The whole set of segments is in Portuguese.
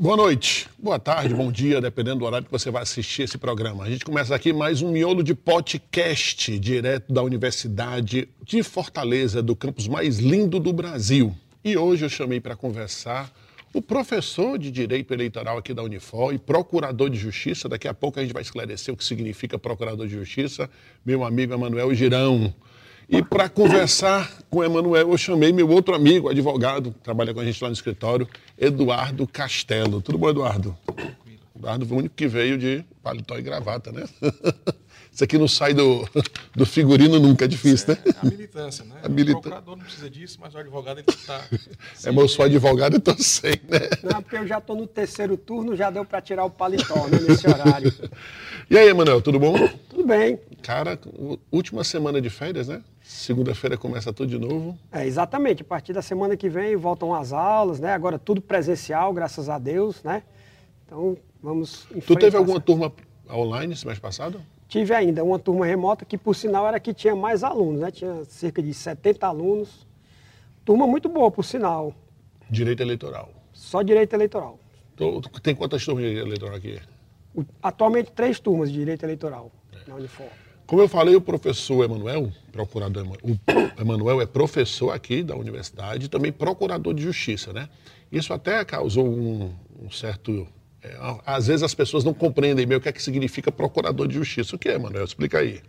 Boa noite, boa tarde, bom dia, dependendo do horário que você vai assistir esse programa. A gente começa aqui mais um miolo de podcast, direto da Universidade de Fortaleza, do campus mais lindo do Brasil. E hoje eu chamei para conversar o professor de Direito Eleitoral aqui da Unifor e procurador de Justiça. Daqui a pouco a gente vai esclarecer o que significa procurador de Justiça, meu amigo Emanuel Girão. E para conversar com o Emanuel, eu chamei meu outro amigo, advogado, que trabalha com a gente lá no escritório, Eduardo Castelo. Tudo bom, Eduardo? Eduardo foi o único que veio de paletó e gravata, né? Isso aqui não sai do, do figurino nunca, é difícil, né? É a militância, né? A milita... O procurador não precisa disso, mas o advogado ele está. É, mas eu sou advogado e estou sem, né? Não, porque eu já estou no terceiro turno, já deu para tirar o paletó né, nesse horário. E aí, Emanuel, tudo bom? Tudo bem. Cara, última semana de férias, né? Segunda-feira começa tudo de novo. É, exatamente. A partir da semana que vem voltam as aulas, né? Agora tudo presencial, graças a Deus, né? Então, vamos Tu teve alguma turma online semestre passado? Tive ainda uma turma remota que, por sinal, era que tinha mais alunos, né? Tinha cerca de 70 alunos. Turma muito boa, por sinal. Direito eleitoral. Só direito eleitoral. Tu, tem quantas turmas de eleitoral aqui? Atualmente, três turmas de direito eleitoral é. na Unifor. Como eu falei, o professor Emanuel, procurador o Emanuel é professor aqui da universidade e também procurador de justiça, né? Isso até causou um, um certo às vezes as pessoas não compreendem bem o que é que significa procurador de justiça. O que é, Manuel? Explica aí.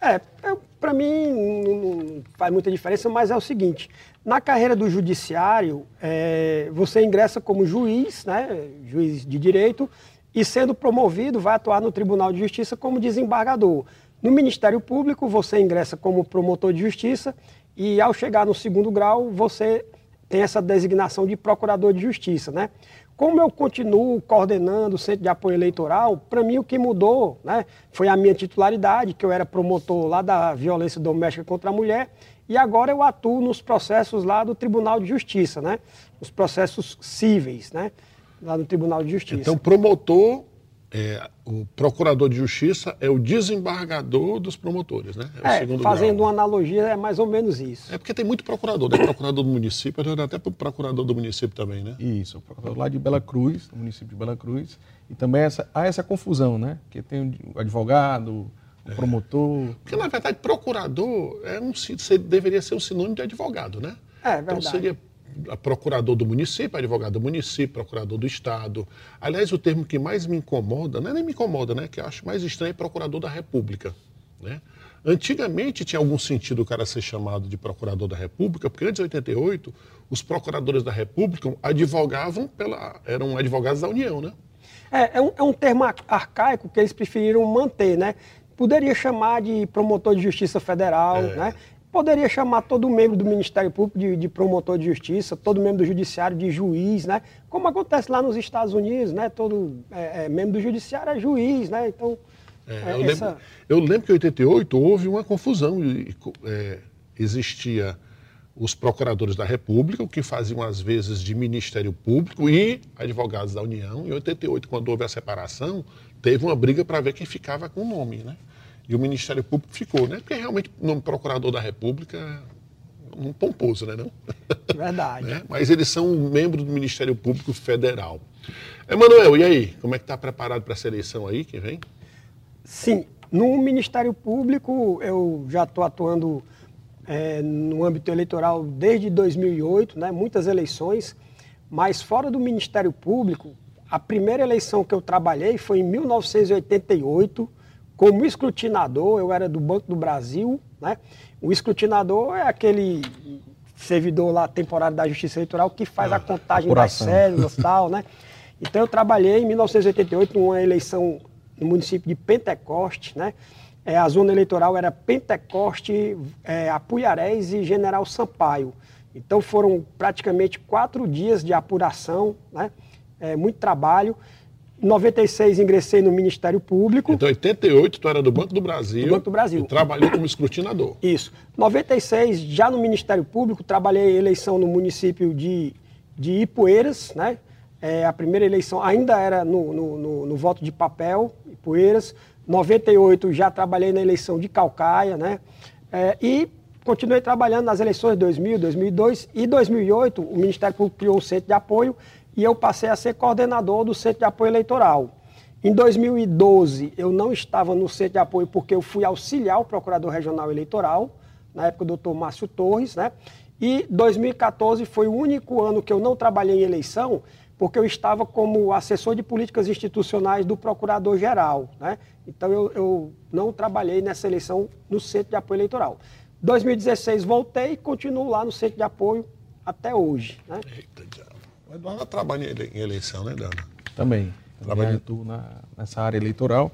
É, é para mim não, não, faz muita diferença, mas é o seguinte: na carreira do judiciário, é, você ingressa como juiz, né, juiz de direito, e sendo promovido, vai atuar no Tribunal de Justiça como desembargador. No Ministério Público, você ingressa como promotor de justiça e, ao chegar no segundo grau, você tem essa designação de procurador de justiça, né? Como eu continuo coordenando o Centro de Apoio Eleitoral, para mim o que mudou né, foi a minha titularidade, que eu era promotor lá da violência doméstica contra a mulher, e agora eu atuo nos processos lá do Tribunal de Justiça, né? Os processos cíveis, né? Lá no Tribunal de Justiça. Então, promotor é, o procurador de justiça é o desembargador dos promotores, né? É, é fazendo grau. uma analogia, é mais ou menos isso. É porque tem muito procurador, né? Procurador do município, até para o procurador do município também, né? Isso, o procurador lá de Bela Cruz, do município de Bela Cruz. E também essa, há essa confusão, né? Que tem o advogado, o é. promotor. Porque, na verdade, procurador é um, deveria ser um sinônimo de advogado, né? É, verdade. Então seria procurador do município, advogado do município, procurador do Estado. Aliás, o termo que mais me incomoda, não é nem me incomoda, né? Que eu acho mais estranho é procurador da República. Né? Antigamente tinha algum sentido o cara ser chamado de procurador da República, porque antes de 88, os procuradores da República advogavam pela. eram advogados da União, né? É, é um, é um termo arcaico que eles preferiram manter, né? Poderia chamar de promotor de justiça federal, é. né? Poderia chamar todo membro do Ministério Público de, de, promotor de justiça, todo membro do Judiciário de juiz, né? Como acontece lá nos Estados Unidos, né? Todo é, é, membro do Judiciário é juiz, né? Então, É, É, eu, essa- lembro, eu lembro que em 88 houve uma confusão. e- é, existia os procuradores da República, o que faziam às vezes de Ministério Público e advogados da União. Em 88, quando houve a separação, teve uma briga para ver quem ficava com o nome, né? E o Ministério Público ficou, né? Porque realmente o nome procurador da República é um pomposo, né? Não? Verdade. né? Mas eles são membros do Ministério Público Federal. Emanuel, e aí? Como é que está preparado para essa eleição aí que vem? Sim, no Ministério Público eu já estou atuando eh, no âmbito eleitoral desde 2008, né, muitas eleições, mas fora do Ministério Público, a primeira eleição que eu trabalhei foi em 1988, como escrutinador, eu era do Banco do Brasil, né? O escrutinador é aquele servidor lá temporário da Justiça Eleitoral que faz a contagem das apuração. cédulas e tal, né? Então eu trabalhei em 1988 numa eleição no município de Pentecoste, né? É, a zona eleitoral era Pentecoste, é, Apuiarés e General Sampaio. Então foram praticamente quatro dias de apuração, né? É, muito trabalho. Em 96 ingressei no Ministério Público. Então, em 88, tu era do Banco do Brasil. Do Banco do Brasil. E trabalhou como escrutinador. Isso. 96, já no Ministério Público, trabalhei eleição no município de, de Ipueiras, né? É, a primeira eleição ainda era no, no, no- no voto de papel, Ipueiras. 98 já trabalhei na eleição de Calcaia, né? É, e continuei trabalhando nas eleições de 2000, 2002 e 2008 o Ministério Público criou o Centro de Apoio e eu passei a ser coordenador do Centro de Apoio Eleitoral. Em 2012, eu não estava no centro de apoio porque eu fui auxiliar o Procurador Regional Eleitoral, na época o doutor Márcio Torres, né? E 2014 foi o único ano que eu não trabalhei em eleição, porque eu estava como assessor de políticas institucionais do Procurador-Geral, né? Então eu, eu não trabalhei nessa eleição no centro de apoio eleitoral. 2016 voltei e continuo lá no centro de apoio até hoje, né? Eita. O Eduardo trabalha em ele- em eleição, né, Dana? Também. Trabalha- Também atuo na, nessa área eleitoral.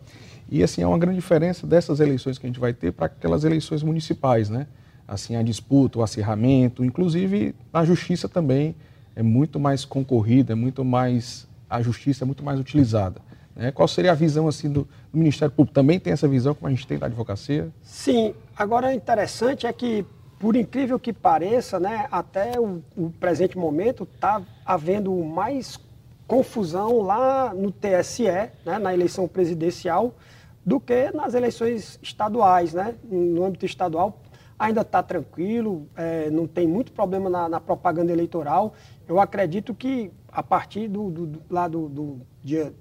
E assim, é uma grande diferença dessas eleições que a gente vai ter para aquelas eleições municipais, né? Assim, a disputa, o acirramento, inclusive na justiça também é muito mais concorrida, é muito mais, a justiça é muito mais utilizada. né? Qual seria a visão assim do, do Ministério Público? Também tem essa visão como a gente tem da advocacia? Sim, agora o interessante é que, por incrível que pareça, né, até o, o presente momento está havendo mais confusão lá no TSE, né, na eleição presidencial, do que nas eleições estaduais. Né? No âmbito estadual ainda está tranquilo, eh, não tem muito problema na, na propaganda eleitoral. Eu acredito que a partir do, do- do- lá do, do dia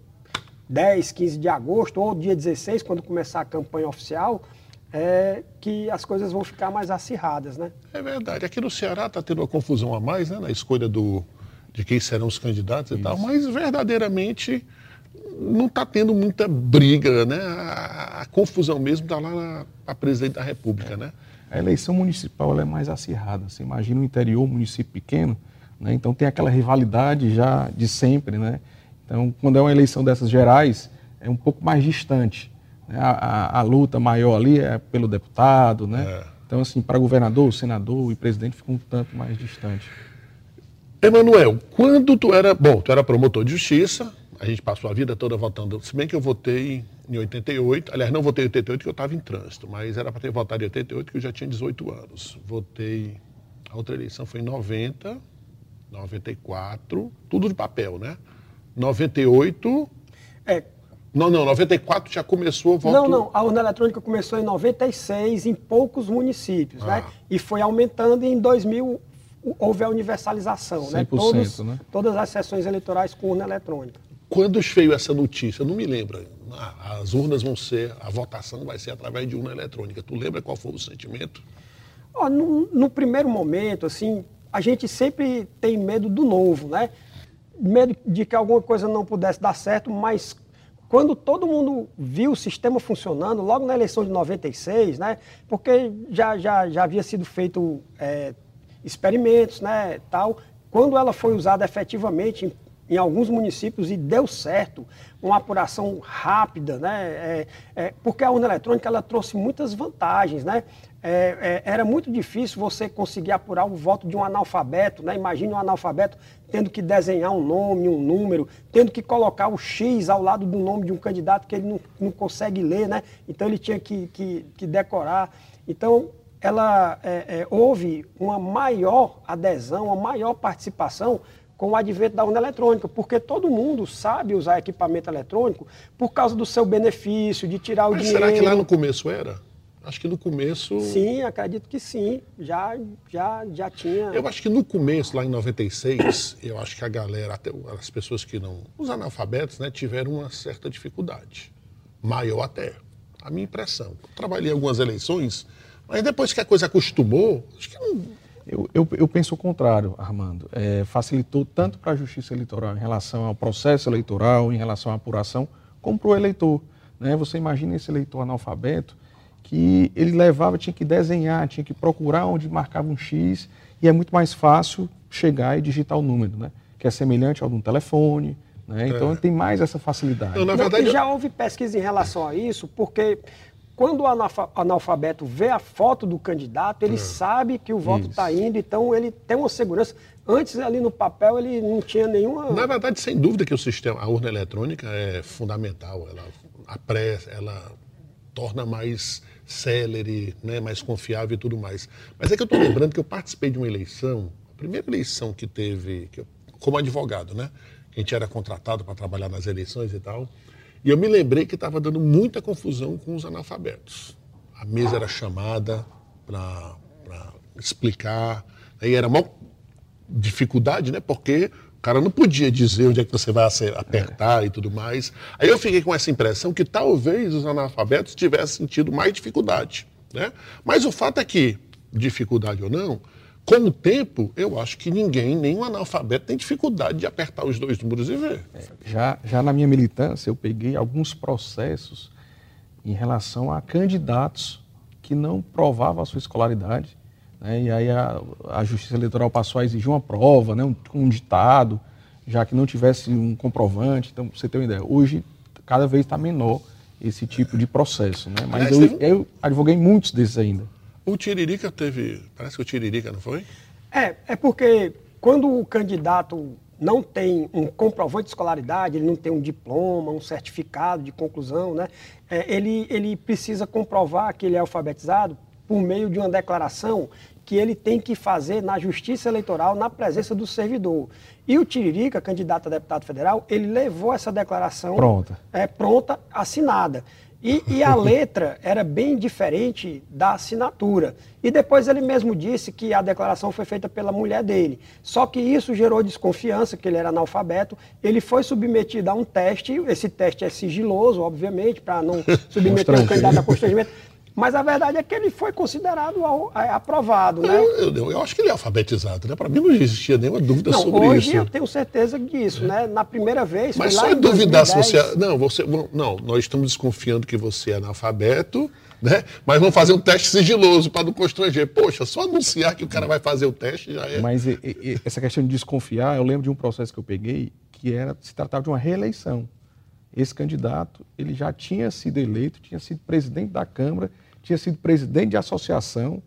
10, 15 de agosto ou dia 16, quando começar a campanha oficial, é que as coisas vão ficar mais acirradas, né? É verdade. Aqui no Ceará está tendo uma confusão a mais, né, na escolha do, de quem serão os candidatos e tal, mas verdadeiramente não está tendo muita briga, né? A, a confusão mesmo está lá na a presidente da República, né? A eleição municipal ela é mais acirrada. Você imagina o interior, um município pequeno, né? então tem aquela rivalidade já de sempre. Né? Então, quando é uma eleição dessas gerais, é um pouco mais distante. Né? A, a- a luta maior ali é pelo deputado. Né? É. Então, assim, para governador, senador e presidente fica um tanto mais distante. Emanuel, quando tu era, bom, tu era promotor de justiça, a gente passou a vida toda votando, se bem que eu votei em 88, aliás, não votei em 88 porque eu estava em trânsito, mas era para ter votado em 88 que eu já tinha 18 anos. Votei, a outra eleição foi em 90, 94, tudo de papel, né? 98, É, não, não, 94 já começou o voto. não, não, a urna eletrônica começou em 96 em poucos municípios, né? Ah. E foi aumentando e em 2000 houve a universalização, né? 100%, Todos, né? Todas as sessões eleitorais com urna eletrônica. Quando veio essa notícia, eu não me lembro. As urnas vão ser, a votação vai ser através de urna eletrônica. Tu lembra qual foi o sentimento? Ó, no, no primeiro momento, assim, a gente sempre tem medo do novo, né? Medo de que alguma coisa não pudesse dar certo, mas quando todo mundo viu o sistema funcionando, logo na eleição de 96, né? Porque já, já, já havia sido feito é, experimentos, né, tal. Quando ela foi usada efetivamente em, em alguns municípios e deu certo, uma apuração rápida, né? É, é, porque a urna eletrônica ela trouxe muitas vantagens, né? É, é, era muito difícil você conseguir apurar o voto de um analfabeto, né? Imagine um analfabeto tendo que desenhar um nome, um número, tendo que colocar o X ao lado do nome de um candidato que ele não, não consegue ler, né? Então ele tinha que, que, que decorar. Então, ela é, é, houve uma maior adesão, uma maior participação com o advento da urna eletrônica, porque todo mundo sabe usar equipamento eletrônico por causa do seu benefício, de tirar o Mas dinheiro. será que lá no começo era? Acho que no começo. Sim, acredito que sim. Já, já, já tinha. Eu acho que no começo, lá em 96, eu acho que a galera, até as pessoas que não. Os analfabetos, né, tiveram uma certa dificuldade. Maior até. A minha impressão. Eu trabalhei em algumas eleições, mas depois que a coisa acostumou, acho que não. Eu, eu, eu penso o contrário, Armando. É, facilitou tanto para a justiça eleitoral em relação ao processo eleitoral, em relação à apuração, como para o eleitor. Né? Você imagina esse eleitor analfabeto que ele levava, tinha que desenhar, tinha que procurar onde marcava um X, e é muito mais fácil chegar e digitar o número, né? que é semelhante ao de um telefone. Né? Então É. tem mais essa facilidade. Na Não, verdade, e já houve pesquisa em relação a isso, porque quando o analfa- analfabeto vê a foto do candidato, ele sabe que o voto está indo, então ele tem uma segurança. Antes, ali no papel, ele não tinha nenhuma. Na verdade, sem dúvida que o sistema, a urna eletrônica é fundamental. Ela apressa, ela torna mais célere, né, mais confiável e tudo mais. Mas é que eu estou lembrando que eu participei de uma eleição, a primeira eleição que teve, que eu- como advogado, né? A gente era contratado para trabalhar nas eleições e tal. E eu me lembrei que estava dando muita confusão com os analfabetos. A mesa era chamada para explicar, aí era uma dificuldade, né? Porque cara não podia dizer onde é que você vai apertar e tudo mais. Aí eu fiquei com essa impressão que talvez os analfabetos tivessem sentido mais dificuldade, né? Mas o fato é que, dificuldade ou não, com o tempo, eu acho que ninguém, nenhum analfabeto, tem dificuldade de apertar os dois números e ver. Já, já na minha militância, eu peguei alguns processos em relação a candidatos que não provavam a sua escolaridade. Né? E aí a, a Justiça Eleitoral passou a exigir uma prova, né? um, um ditado, já que não tivesse um comprovante. Então, pra você ter uma ideia, hoje cada vez está menor esse tipo de processo. Né? Mas Aliás, eu, teve eu advoguei muitos desses ainda. O Tiririca teve. Parece que o Tiririca, não foi? É, é porque quando o candidato não tem um comprovante de escolaridade, ele não tem um diploma, um certificado de conclusão, né? é, ele, ele precisa comprovar que ele é alfabetizado por meio de uma declaração que ele tem que fazer na Justiça Eleitoral, na presença do servidor. E o Tiririca, candidato a deputado federal, ele levou essa declaração Pronta. é, pronta, assinada. E, e a letra era bem diferente da assinatura. E depois ele mesmo disse que a declaração foi feita pela mulher dele. Só que isso gerou desconfiança, que ele era analfabeto. Ele foi submetido a um teste, esse teste é sigiloso, obviamente, para não submeter o Constrangimento. candidato a constrangimento. Mas a verdade é que ele foi considerado ao- é, aprovado, né? Eu, eu- eu acho que ele é alfabetizado, né? Para mim não existia nenhuma dúvida Não, sobre hoje isso. eu tenho certeza disso, né? Na primeira vez, Mas foi só lá é em duvidar se 2010. você. é- Não, você. Não, nós estamos desconfiando que você é analfabeto, né? Mas vamos fazer um teste sigiloso para não constranger. Poxa, só anunciar que o cara vai fazer o teste já é. Mas e- e- essa questão de desconfiar, eu lembro de um processo que eu peguei que era se tratava de uma reeleição. Esse candidato, ele já tinha sido eleito, tinha sido presidente da Câmara, tinha sido presidente de associação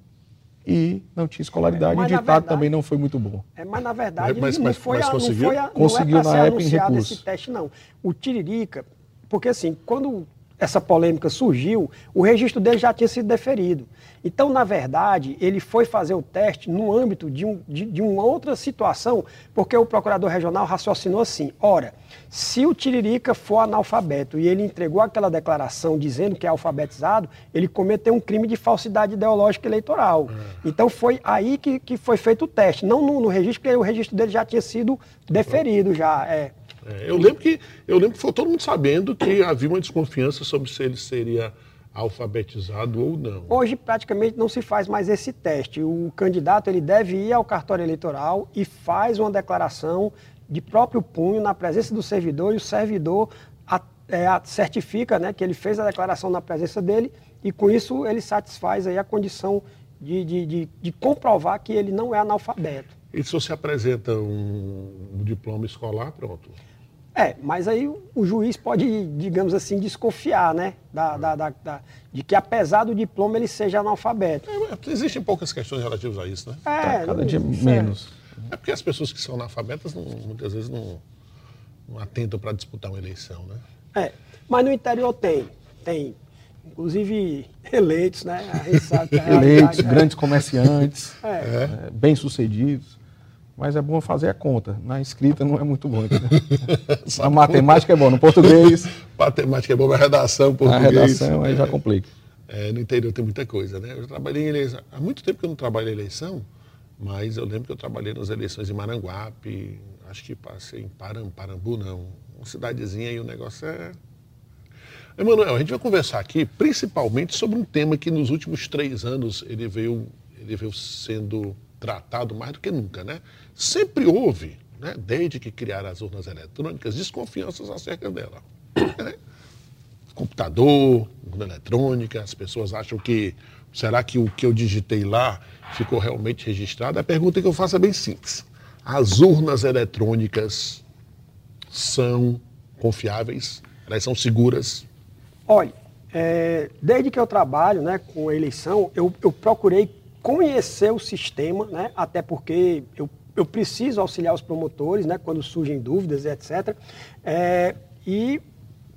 e não tinha escolaridade. E o ditado verdade- também não foi muito bom. É, mas na verdade Mas- não mas- foi mas a, não conseguiu? foi a, não Conseguiu é pra na ser época em recurso. esse teste não. O Tiririca, porque assim, quando essa polêmica surgiu, o registro dele já tinha sido deferido. Então, na verdade, ele foi fazer o teste no âmbito de, um, de, de uma outra situação, porque o procurador regional raciocinou assim: ora, se o Tiririca for analfabeto e ele entregou aquela declaração dizendo que é alfabetizado, ele cometeu um crime de falsidade ideológica eleitoral. Então foi aí que, que foi feito o teste, não no, no registro, porque o registro dele já tinha sido deferido já. É. É, eu lembro que eu lembro que foi todo mundo sabendo que havia uma desconfiança sobre se ele seria alfabetizado ou não. Hoje praticamente não se faz mais esse teste. O candidato ele deve ir ao cartório eleitoral e faz uma declaração de próprio punho na presença do servidor e o servidor a- é, a- certifica né, que ele fez a declaração na presença dele e com isso ele satisfaz aí a condição de, de, de, de comprovar que ele não é analfabeto. E se você apresenta um, um diploma escolar, pronto. É, mas aí o, juiz pode, digamos assim, desconfiar, né? Da, da, da, da- de que apesar do diploma ele seja analfabeto. É, Existem poucas questões relativas a isso, né? É, Tá cada não- dia isso menos. É porque as pessoas que são analfabetas não- muitas vezes não, não atentam para disputar uma eleição, né? É, mas no interior tem, tem, inclusive eleitos, né? A gente sabe que a Eleitos, realidade é- grandes comerciantes, É. é, bem-sucedidos. Mas é bom fazer a conta. Na escrita não é muito bom. Na matemática é bom, no português, Matemática é boa, mas redação, na português. redação aí já complica. É, no interior tem muita coisa, né? Eu trabalhei em eleição. Há muito tempo que eu não trabalho em eleição, mas eu lembro que eu trabalhei nas eleições em Maranguape, acho que passei em Param, Parambu, não. Uma cidadezinha e o negócio é. Emanuel, a gente vai conversar aqui principalmente sobre um tema que nos últimos três anos ele veio, ele veio sendo tratado mais do que nunca, né? Sempre houve, né, desde que criaram as urnas eletrônicas, desconfianças acerca dela. né? computador, urna eletrônica, as pessoas acham que será que o que eu digitei lá ficou realmente registrado? A pergunta que eu faço é bem simples. As urnas eletrônicas são confiáveis? Elas são seguras? Olha, é, desde que eu trabalho né, com eleição, eu, eu procurei conhecer o sistema, né, até porque eu, eu preciso auxiliar os promotores né, quando surgem dúvidas, etc. É, e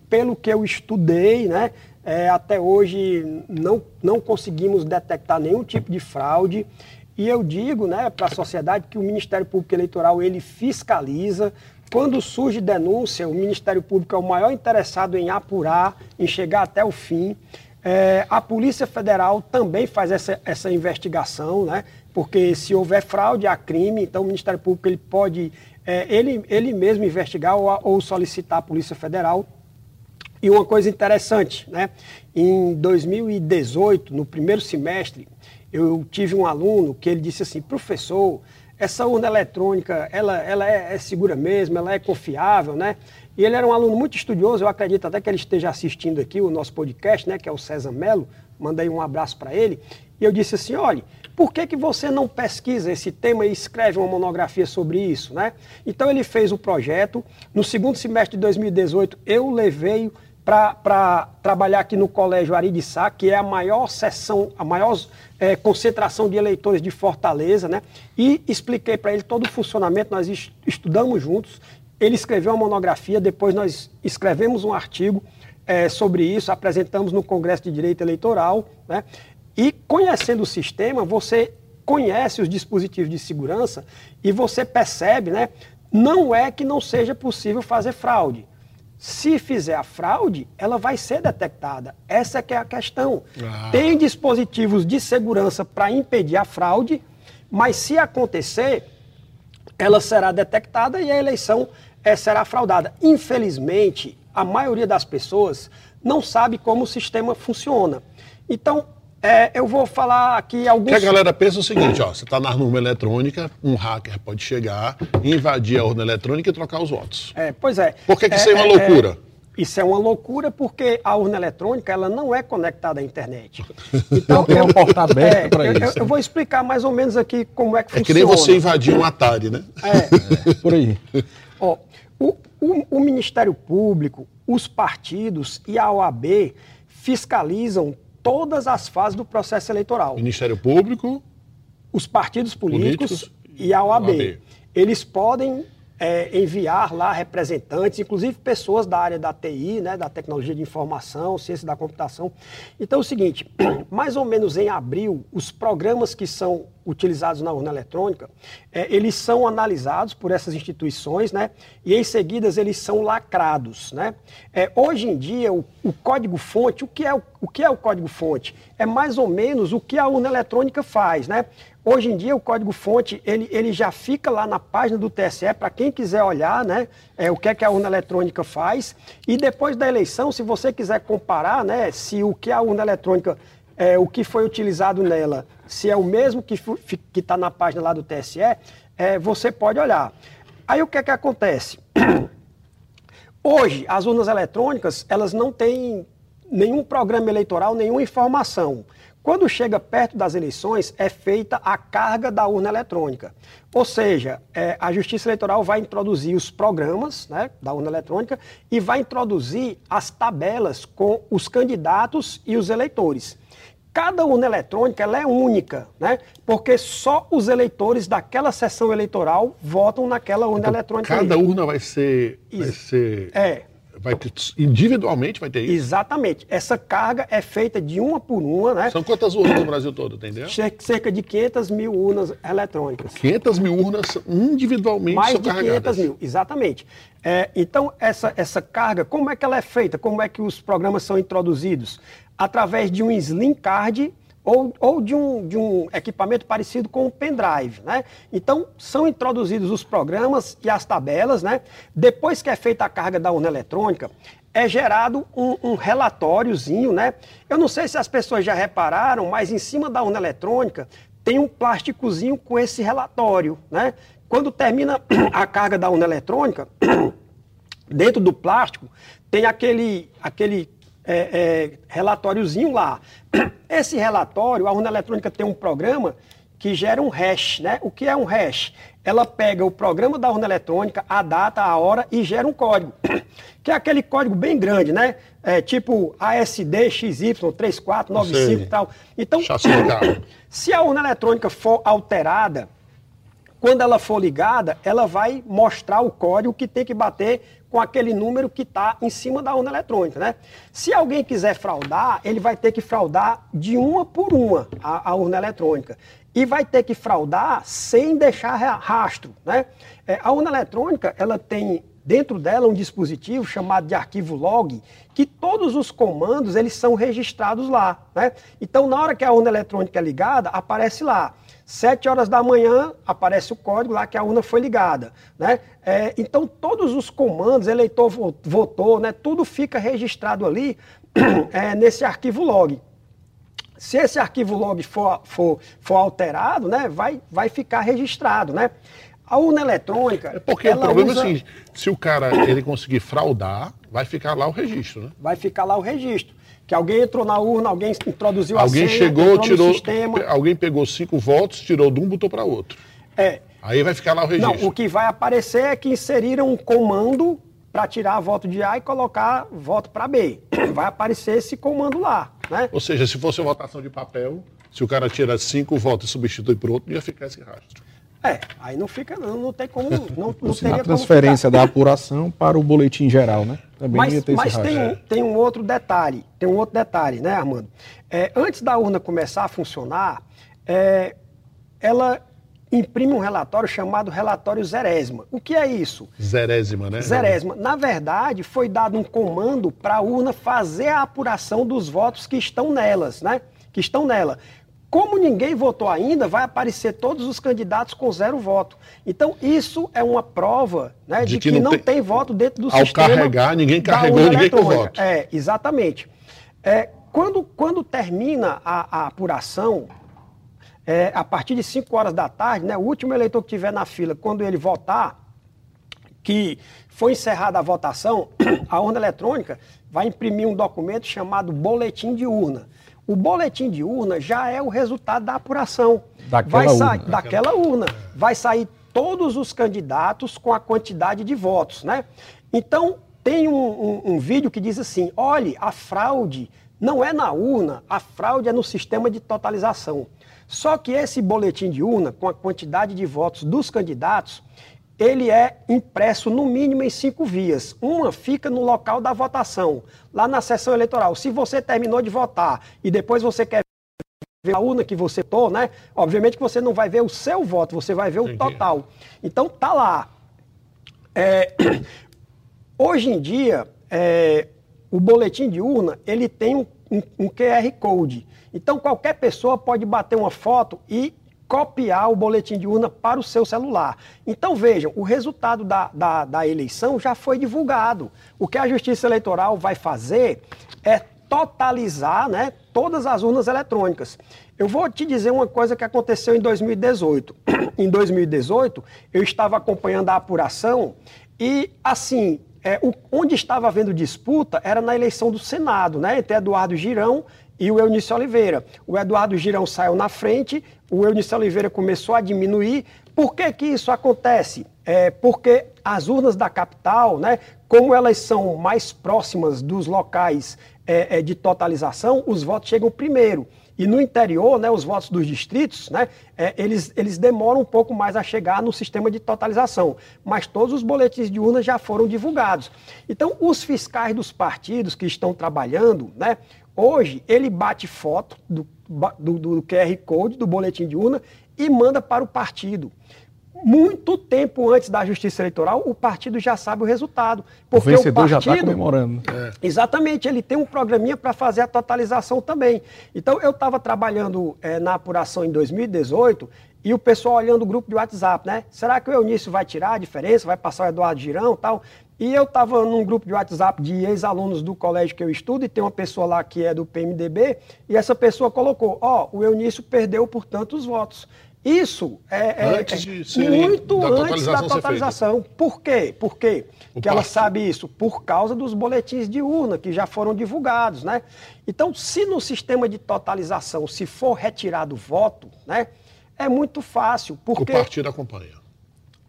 pelo que eu estudei, né, é, até hoje não, não conseguimos detectar nenhum tipo de fraude. E eu digo né, para a sociedade que o Ministério Público Eleitoral ele fiscaliza. Quando surge denúncia, o Ministério Público é o maior interessado em apurar, em chegar até o fim. É, a Polícia Federal também faz essa, essa investigação, né? porque se houver fraude, há crime, então o Ministério Público ele pode é, ele, ele mesmo investigar ou, ou solicitar à Polícia Federal. E uma coisa interessante, né? Em 2018, no primeiro semestre, eu tive um aluno que ele disse assim, professor, essa urna eletrônica, ela, ela é, é segura mesmo, ela é confiável, né? E ele era um aluno muito estudioso, eu acredito até que ele esteja assistindo aqui o nosso podcast, né? Que é o César Melo, mandei um abraço para ele. E eu disse assim, olha, por que, que você não pesquisa esse tema e escreve uma monografia sobre isso, né? Então ele fez o projeto, no segundo semestre de 2018 eu levei para trabalhar aqui no Colégio Ari de Sá, que é a maior seção, a maior eh, concentração de eleitores de Fortaleza, né? E expliquei para ele todo o funcionamento, nós est- estudamos juntos. Ele escreveu uma monografia, depois nós escrevemos um artigo eh, sobre isso, apresentamos no Congresso de Direito Eleitoral, né? E conhecendo o sistema, você conhece os dispositivos de segurança e você percebe, né? Não é que não seja possível fazer fraude. Se fizer a fraude, ela vai ser detectada. Essa é que é a questão. Ah. Tem dispositivos de segurança para impedir a fraude, mas se acontecer, ela será detectada e a eleição eh, será fraudada. Infelizmente, a maioria das pessoas não sabe como o sistema funciona. Então, eh, eu vou falar aqui alguns. Que a galera pensa o seguinte, ó, você está na urna eletrônica, um hacker pode chegar, invadir a urna eletrônica e trocar os votos. É, pois é. Por que que isso é uma loucura? isso é uma loucura porque a urna eletrônica ela não é conectada à internet. Então, tem uma porta aberta eu, isso, eu- eu vou explicar mais ou menos aqui como é que É funciona. que nem você invadir um Atari, né? É, Por aí. O, o- o Ministério Público, os partidos e a OAB fiscalizam todas as fases do processo eleitoral. Ministério Público, Os partidos políticos, Políticos e a OAB. OAB. Eles podem é, enviar lá representantes, inclusive pessoas da área da TI, né, da tecnologia de informação, ciência da computação. Então é o seguinte, mais ou menos em abril, os programas que são utilizados na urna eletrônica, é, eles são analisados por essas instituições, né, e em seguida eles são lacrados, né. É, hoje em dia, o, o código-fonte, o, que é o, o que é o código-fonte? É mais ou menos o que a urna eletrônica faz, né. Hoje em dia, o código-fonte, ele, ele já fica lá na página do TSE, para quem quiser olhar, né, é, o que é que a urna eletrônica faz. E depois da eleição, se você quiser comparar, né, se o que a urna eletrônica, é, o que foi utilizado nela, se é o mesmo que está na página lá do TSE, é, você pode olhar. Aí o que é que acontece? Hoje, as urnas eletrônicas, elas não têm nenhum programa eleitoral, nenhuma informação. Quando chega perto das eleições, é feita a carga da urna eletrônica. Ou seja, é, a Justiça Eleitoral vai introduzir os programas né, da urna eletrônica e vai introduzir as tabelas com os candidatos e os eleitores. Cada urna eletrônica ela é única, né? Porque só os eleitores daquela sessão eleitoral votam naquela urna Então, eletrônica. cada ali. urna vai ser. Vai Isso. ser. É, Vai ter, individualmente vai ter isso. exatamente. Essa carga é feita de uma por uma, né? São quantas urnas no Brasil todo, entendeu? Cer- Cerca de 500 mil urnas eletrônicas. 500 mil urnas individualmente Mais são de 500 carregadas. mil, exatamente. É, então, essa, essa carga, como é que ela é feita? Como é que os programas são introduzidos? Através de um Slim Card ou, ou de, um, de um equipamento parecido com um pendrive, né? Então, são introduzidos os programas e as tabelas, né? Depois que é feita a carga da urna eletrônica, é gerado um, um relatóriozinho, né? Eu não sei se as pessoas já repararam, mas em cima da urna eletrônica tem um plásticozinho com esse relatório, né? Quando termina a carga da urna eletrônica, dentro do plástico tem aquele, aquele é, é, relatóriozinho lá. Esse relatório, a urna eletrônica tem um programa que gera um hash, né? O que é um hash? Ela pega o programa da urna eletrônica, a data, a hora e gera um código, que é aquele código bem grande, né? É, tipo ASD XY 3495 Sei. e tal. Então, se a urna eletrônica for alterada, quando ela for ligada, ela vai mostrar o código que tem que bater com aquele número que está em cima da urna eletrônica, né? Se alguém quiser fraudar, ele vai ter que fraudar de uma por uma a, a urna eletrônica. E vai ter que fraudar sem deixar ra- rastro, né? É, a urna eletrônica, ela tem dentro dela um dispositivo chamado de arquivo log, que todos os comandos eles são registrados lá, né? Então, na hora que a urna eletrônica é ligada, aparece lá. Sete horas da manhã aparece o código lá que a urna foi ligada, né? É, então todos os comandos, eleitor vo- votou, né? Tudo fica registrado ali é, nesse arquivo log. Se esse arquivo log for, for, for alterado, né? Vai, vai ficar registrado, né? A urna eletrônica. É porque o problema usa- é o seguinte: se o cara ele conseguir fraudar, vai ficar lá o registro, né? vai ficar lá o registro. Que alguém entrou na urna, alguém introduziu Alguém a senha, chegou, tirou. sistema. Alguém pegou cinco votos, tirou de um, botou para outro. É. Aí vai ficar lá o Não, registro. o que vai aparecer é que inseriram um comando para tirar voto de A e colocar voto para B. Vai aparecer esse comando lá, né? Ou seja, se fosse votação de papel, se o cara tira cinco votos e substitui por outro, ia ficar esse rastro. É, aí não fica, não, não tem como, não, não a teria como transferência ficar. da apuração para o boletim geral, né? Também Mas, ia ter mas esse tem, um, tem um outro detalhe, tem um outro detalhe, né, Armando? É, antes da urna começar a funcionar, é, ela imprime um relatório chamado relatório Zerésima. O que é isso? Zerésima, né? Zerésima. Na verdade, foi dado um comando para a urna fazer a apuração dos votos que estão nelas, né? Que estão nela. Como ninguém votou ainda, vai aparecer todos os candidatos com zero voto. Então, isso é uma prova né, de, que, não, tem... voto dentro do Ao sistema. carregar, ninguém carregou, ninguém com voto. É, exatamente. É, quando, quando termina a, a apuração, é, a partir de 5 horas da tarde, né, o último eleitor que tiver na fila, quando ele votar, que foi encerrada a votação, a urna eletrônica vai imprimir um documento chamado boletim de urna. O boletim de urna já é o resultado da apuração. Daquela vai sair, urna. Daquela urna. Vai sair todos os candidatos com a quantidade de votos, né? Então, tem um, um- um vídeo que diz assim, olhe, a fraude não é na urna, a fraude é no sistema de totalização. Só que esse boletim de urna, com a quantidade de votos dos candidatos, ele é impresso no mínimo em cinco vias. Uma fica no local da votação, lá na sessão eleitoral. Se você terminou de votar e depois você quer ver a urna que você votou, né? Obviamente que você não vai ver o seu voto, você vai ver o total. Então tá lá. É, hoje em dia, é, o boletim de urna ele tem um, um- um QR Code. Então qualquer pessoa pode bater uma foto e copiar o boletim de urna para o seu celular. Então vejam, o resultado da, da, da eleição já foi divulgado. O que a Justiça Eleitoral vai fazer é totalizar né, todas as urnas eletrônicas. Eu vou te dizer uma coisa que aconteceu em 2018. Em 2018, eu estava acompanhando a apuração e, assim, é, o, onde estava havendo disputa era na eleição do Senado, né, entre Eduardo Girão e o Eunício Oliveira. O Eduardo Girão saiu na frente, o Eunício Oliveira começou a diminuir. Por que, que isso acontece? É porque as urnas da capital, né, como elas são mais próximas dos locais é, é, de totalização, os votos chegam primeiro. E no interior, né, os votos dos distritos, né, é, eles, eles demoram um pouco mais a chegar no sistema de totalização. Mas todos os boletins de urna já foram divulgados. Então, os fiscais dos partidos que estão trabalhando, né, hoje ele bate foto do, do, do QR Code do boletim de urna e manda para o partido muito tempo antes da justiça eleitoral, o partido já sabe o resultado. Porque o vencedor o tá partido, já está comemorando. É. Exatamente, ele tem um programinha para fazer a totalização também. Então, eu estava trabalhando é, na apuração em 2018 e o pessoal olhando o grupo de WhatsApp, né? Será que o Eunício vai tirar a diferença, vai passar o Eduardo Girão e tal? E eu estava num grupo de WhatsApp de ex-alunos do colégio que eu estudo, e tem uma pessoa lá que é do PMDB, e essa pessoa colocou: Ó, oh, o Eunício perdeu por tantos votos. Isso é, é, antes é muito da antes da totalização. Por quê? Por quê que ela sabe isso? Por causa dos boletins de urna que já foram divulgados, né? Então, se no sistema de totalização se for retirado o voto, né, é muito fácil. Porque, o partido acompanha.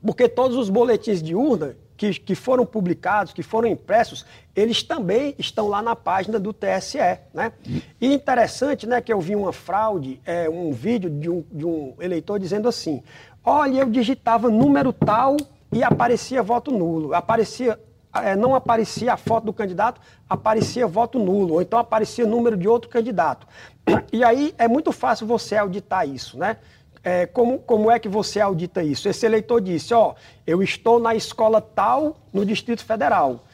Porque todos os boletins de urna que, que foram publicados, que foram impressos, eles também estão lá na página do TSE. Né? E interessante né, que eu vi uma fraude, é, um vídeo de um, de um eleitor dizendo assim: olha, eu digitava número tal e aparecia voto nulo. Aparecia é, não aparecia a foto do candidato, aparecia voto nulo, ou então aparecia número de outro candidato. E aí é muito fácil você auditar isso, né? É, como, como é que você audita isso? Esse eleitor disse, ó, eu estou na escola tal, no Distrito Federal.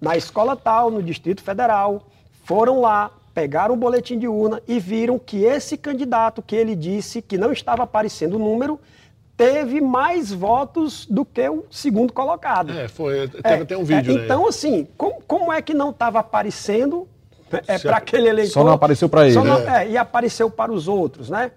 Na escola tal, no Distrito Federal, foram lá, pegaram o boletim de urna e viram que esse candidato que ele disse que não estava aparecendo o número, teve mais votos do que o segundo colocado. É, foi, teve é, até um vídeo, é, Então, assim, como, como é que não estava aparecendo é, para aquele eleitor? Só não apareceu para ele. Não, é. e apareceu para os outros, né?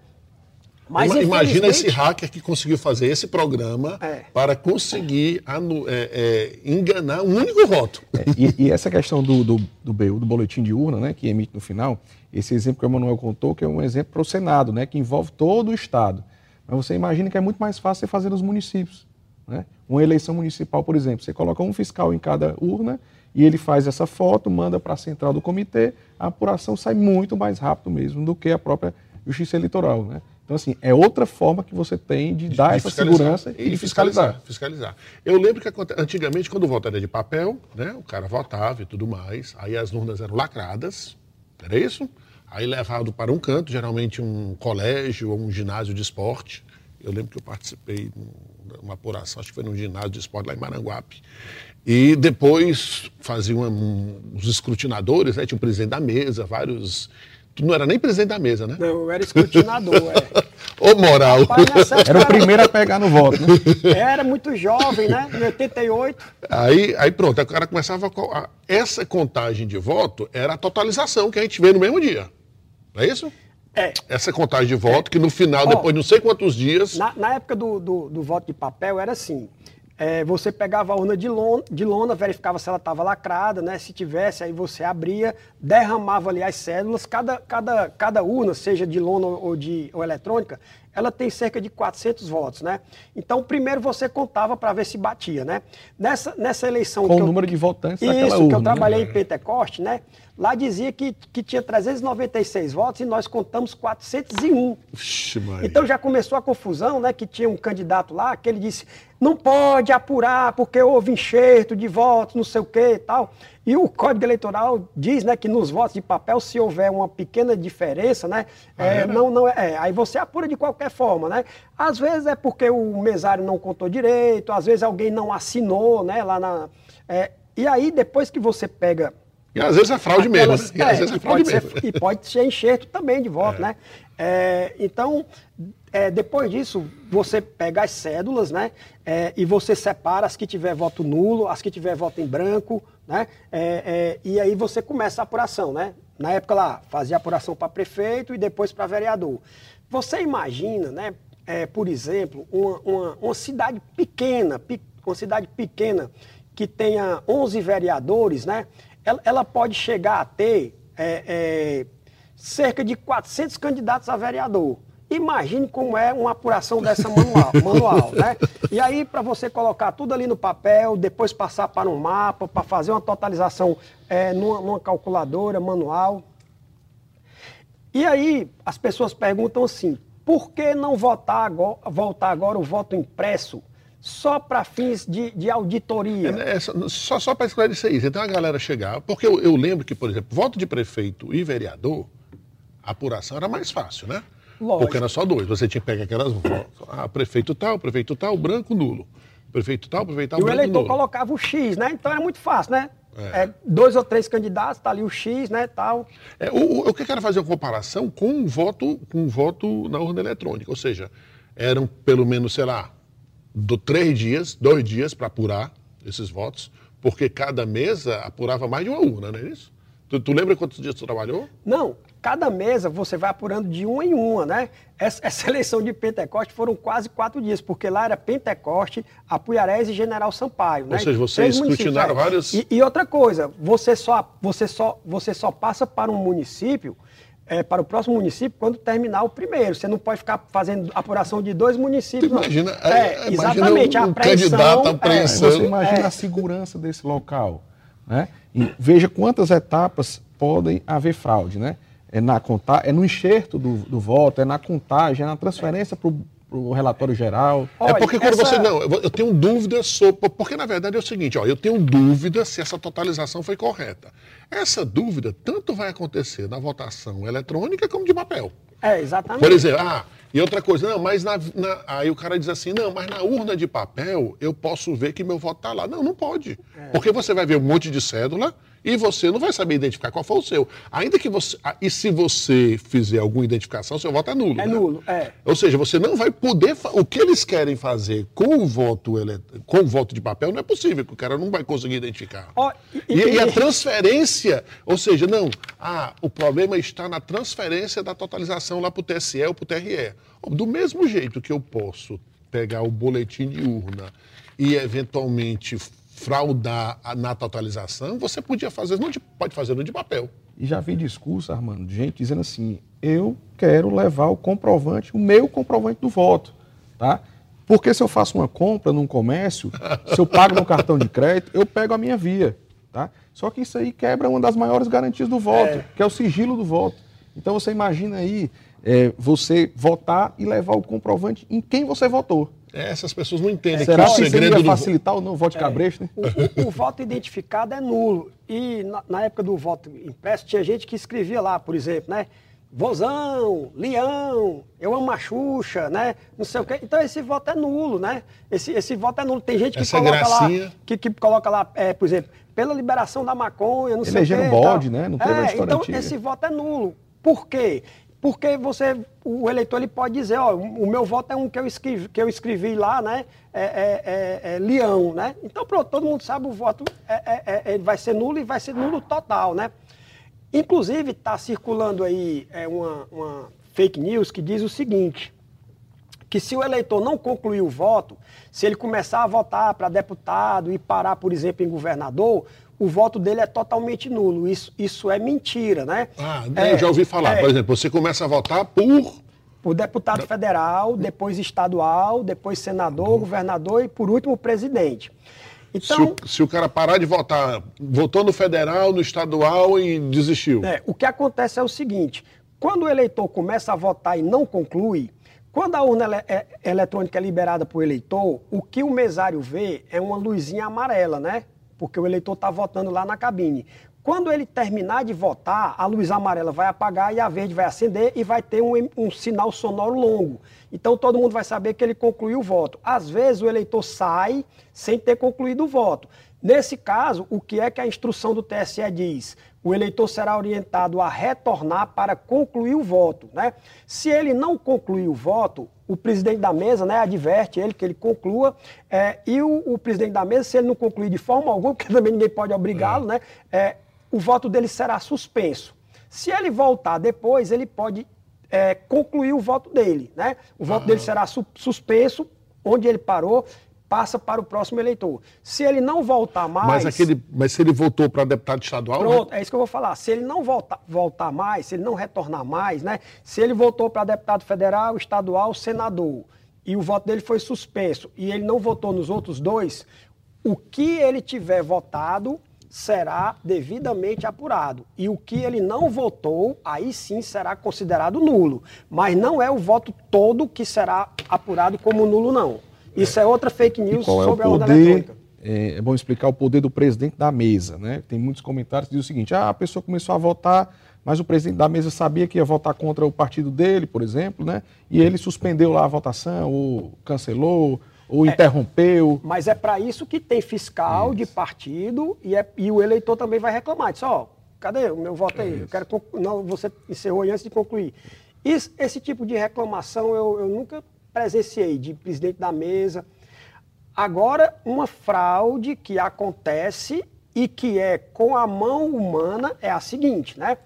Mas, Imagina esse hacker que conseguiu fazer esse programa é. para conseguir anu, é, é, enganar um único voto. É, e, e, essa questão do, do, do BU, do boletim de urna, né, que emite no final, esse exemplo que o Emanuel contou, que é um exemplo para o Senado, né, que envolve todo o Estado. Mas você imagina que é muito mais fácil você fazer nos municípios. Né? Uma eleição municipal, por exemplo, você coloca um fiscal em cada urna e ele faz essa foto, manda para a central do comitê, a apuração sai muito mais rápido mesmo do que a própria justiça eleitoral. Né? Então, assim, é outra forma que você tem de, de dar de essa segurança e, de fiscalizar. fiscalizar. Eu lembro que antigamente, quando o voto era de papel, né, o cara votava e tudo mais, aí as urnas eram lacradas, era isso? Aí levado para um canto, geralmente um colégio ou um ginásio de esporte. Eu lembro que eu participei de uma apuração, acho que foi num ginásio de esporte lá em Maranguape. E depois faziam um, os escrutinadores, né, tinha o presidente da mesa, vários Tu não era nem presidente da mesa, né? Não, eu era escrutinador, é. Ô, moral. Rapaz, era o primeiro a pegar no voto, né? Era muito jovem, né? Em 88. Aí, aí pronto, aí o cara começava a... Essa contagem de voto era a totalização que a gente vê no mesmo dia. Não é isso? É. Essa contagem de voto, é. que no final, Ó, depois de não sei quantos dias. Na, na época do, do, do, voto de papel, era assim: é, você pegava a urna de lona, de lona, verificava se ela estava lacrada, né? Se tivesse, aí você abria, derramava ali as cédulas. Cada, cada, cada urna, seja de lona ou de ou eletrônica, ela tem cerca de 400 votos, né? Então, primeiro você contava para ver se batia, né? Nessa, nessa eleição... Com o número de votantes isso, urna. Que eu trabalhei né? em Pentecoste, né? Lá dizia que, que tinha 396 votos e nós contamos 401. Ixi, então já começou a confusão, né? Que tinha um candidato lá que ele disse: não pode apurar porque houve enxerto de votos, não sei o que e tal. E o Código Eleitoral diz né, que nos votos de papel, se houver uma pequena diferença, né, ah, é, é, não, não é, é, aí você apura de qualquer forma. Né? Às vezes é porque o mesário não contou direito, às vezes alguém não assinou né, lá na. É, e aí, depois que você pega e às vezes é fraude Aquelas, mesmo. Né? E, é, às vezes é fraude mesmo. Ser, e pode ser enxerto também de voto, é. né? É, então, é, depois disso, você pega as cédulas, né? É, e você separa as que tiver voto nulo, as que tiver voto em branco, né? É, é, e aí você começa a apuração, né? Na época lá, fazia apuração para prefeito e depois para vereador. Você imagina, né? por exemplo, uma, uma, uma cidade pequena, uma cidade pequena que tenha 11 vereadores, né? Ela, ela pode chegar a ter é, é, cerca de 400 candidatos a vereador. Imagine como é uma apuração dessa manual, manual né? E aí, para você colocar tudo ali no papel, depois passar para um mapa, para fazer uma totalização é, numa, numa calculadora manual. E aí, as pessoas perguntam assim: por que não votar agora, voltar agora o voto impresso só para fins de, de auditoria? É, é, só só para esclarecer isso. Então a galera chegar. Porque eu, eu lembro que, por exemplo, voto de prefeito e vereador, a apuração era mais fácil, né? Lógico. Porque era só dois. Você tinha que pegar aquelas. Ah, prefeito tal, prefeito tal, branco, nulo. Prefeito tal, prefeito tal, E o branco, eleitor nulo. colocava o X, né? Então era muito fácil, né? É, dois ou três candidatos, tá ali o X, né, tal. É, o, o, eu quero fazer uma comparação com o voto, com o voto na urna eletrônica. Ou seja, eram pelo menos, sei lá, do, três dias, dois dias para apurar esses votos, porque cada mesa apurava mais de uma urna, não é isso? Tu, tu lembra quantos dias tu trabalhou? Não, cada mesa você vai apurando de uma em uma, né? Essa, essa eleição de Pentecoste foram quase quatro dias, porque lá era Pentecoste, Apuiarés e General Sampaio, né? Ou seja, vocês escrutinaram vários- E, e outra coisa, você só, você, só, você só passa para um município, é, para o próximo município, quando terminar o primeiro. Você não pode ficar fazendo apuração de dois municípios. Imagina, é, é, imagina exatamente, um a apreensão, candidato à é, apreensão. Você imagina É. a segurança desse local. Né? E veja quantas etapas podem haver fraude. Né? É, na conta... é no enxerto do, do voto, é na contagem, é na transferência para o relatório geral. é Olha, porque quando essa- você. Não, eu tenho dúvida sobre. Porque na verdade é o seguinte, ó, eu tenho dúvida se essa totalização foi correta. Essa dúvida tanto vai acontecer na votação eletrônica como de papel. É, exatamente. Por exemplo, ah, e outra coisa, não, mas na, na- aí o cara diz assim, não, mas na urna de papel eu posso ver que meu voto está lá. Não, não pode. É. Porque você vai ver um monte de cédula e você não vai saber identificar qual foi o seu. Ainda que você. ah, E se você fizer alguma identificação, seu voto é nulo. É né? nulo, é. Ou seja, você não vai poder. O que eles querem fazer com o voto, ele... com o voto de papel não é possível, que o cara não vai conseguir identificar. Ó, e, e- e a transferência, ou seja, não, ah, o problema está na transferência da totalização lá para o TSE ou para o TRE. Do mesmo jeito que eu posso pegar o boletim de urna e eventualmente fraudar a- na totalização, você podia fazer, não de- pode fazer no de papel. E já vi discurso, Armando, de gente dizendo assim: eu quero levar o comprovante, o meu comprovante do voto. Tá? Porque se eu faço uma compra num comércio, se eu pago no cartão de crédito, eu pego a minha via. Tá? Só que isso aí quebra uma das maiores garantias do voto, que é o sigilo do voto. Então você imagina aí é, você votar e levar o comprovante em quem você votou. Essas pessoas não entendem Será que o que isso segredo ia do facilitar ou não o voto de cabresto? Né? O, o- o voto identificado é nulo. E na, na época do voto impresso, tinha gente que escrevia lá, por exemplo, né? Vozão, Leão, eu amo a Xuxa, né? Não sei o quê. Então esse voto é nulo, né? Esse, esse voto é nulo. Tem gente que Essa coloca gracinha. lá, que, que coloca lá, é, por exemplo, pela liberação da maconha, não sei o Elegeram quê. e bode, tal. né? Não teve a é, história Então antiga. esse voto é nulo. Por quê? Porque você, o eleitor ele pode dizer, ó, o meu voto é um que eu escrevi, que eu escrevi lá, né? É, é- é- é Leão, né? Então pronto, todo mundo sabe o voto é, é- é- vai ser nulo e vai ser nulo total, né? Inclusive está circulando aí uma, uma fake news que diz o seguinte: que se o eleitor não concluir o voto, se ele começar a votar para deputado e parar, por exemplo, em governador, o voto dele é totalmente nulo. Isso, isso é mentira, né? Ah, É, eu já ouvi falar. é, Por exemplo, você começa a votar por. por deputado federal, depois estadual, depois senador, governador e, por último, presidente. Então, se, o, se o cara parar de votar, votou no federal, no estadual e desistiu. É, o que acontece é o seguinte: quando o eleitor começa a votar e não conclui, quando a urna ele- é- eletrônica é liberada para o eleitor, o que o mesário vê é uma luzinha amarela, né? Porque o eleitor está votando lá na cabine. Quando ele terminar de votar, a luz amarela vai apagar e a verde vai acender e vai ter um, um sinal sonoro longo. Então todo mundo vai saber que ele concluiu o voto. Às vezes o eleitor sai sem ter concluído o voto. Nesse caso, o que é que a instrução do TSE diz? O eleitor será orientado a retornar para concluir o voto. Né? Se ele não concluir o voto, o presidente da mesa né, adverte ele que ele conclua, é, e o, o presidente da mesa, se ele não concluir de forma alguma, porque também ninguém pode obrigá-lo, né, é, o voto dele será suspenso. Se ele voltar depois, ele pode é, concluir o voto dele. Né? O voto dele será su- suspenso, onde ele parou, passa para o próximo eleitor. Se ele não voltar mais. Mas, aquele, mas se ele voltou para deputado estadual. Pronto, é isso que eu vou falar. Se ele não voltar, voltar mais, se ele não retornar mais, né? Se ele voltou para deputado federal, estadual, senador, e o voto dele foi suspenso, e ele não votou nos outros dois, o que ele tiver votado será devidamente apurado. E o que ele não votou, aí sim será considerado nulo. Mas não é o voto todo que será apurado como nulo, não. Isso é outra fake news qual sobre é o a poder, eletrônica. é, é bom explicar o poder do presidente da mesa, né? Tem muitos comentários que dizem o seguinte: ah, a pessoa começou a votar, mas o presidente da mesa sabia que ia votar contra o partido dele, por exemplo, né? E ele suspendeu lá a votação, ou cancelou, ou interrompeu. Mas é para isso que tem fiscal de partido e, é- e o eleitor também vai reclamar. Diz, ó, cadê o meu voto aí? Eu quero conclu- não, você encerrou antes de concluir. Isso- esse tipo de reclamação eu, eu nunca presenciei de presidente da mesa. Agora, uma fraude que acontece e que é com a mão humana é a seguinte, né?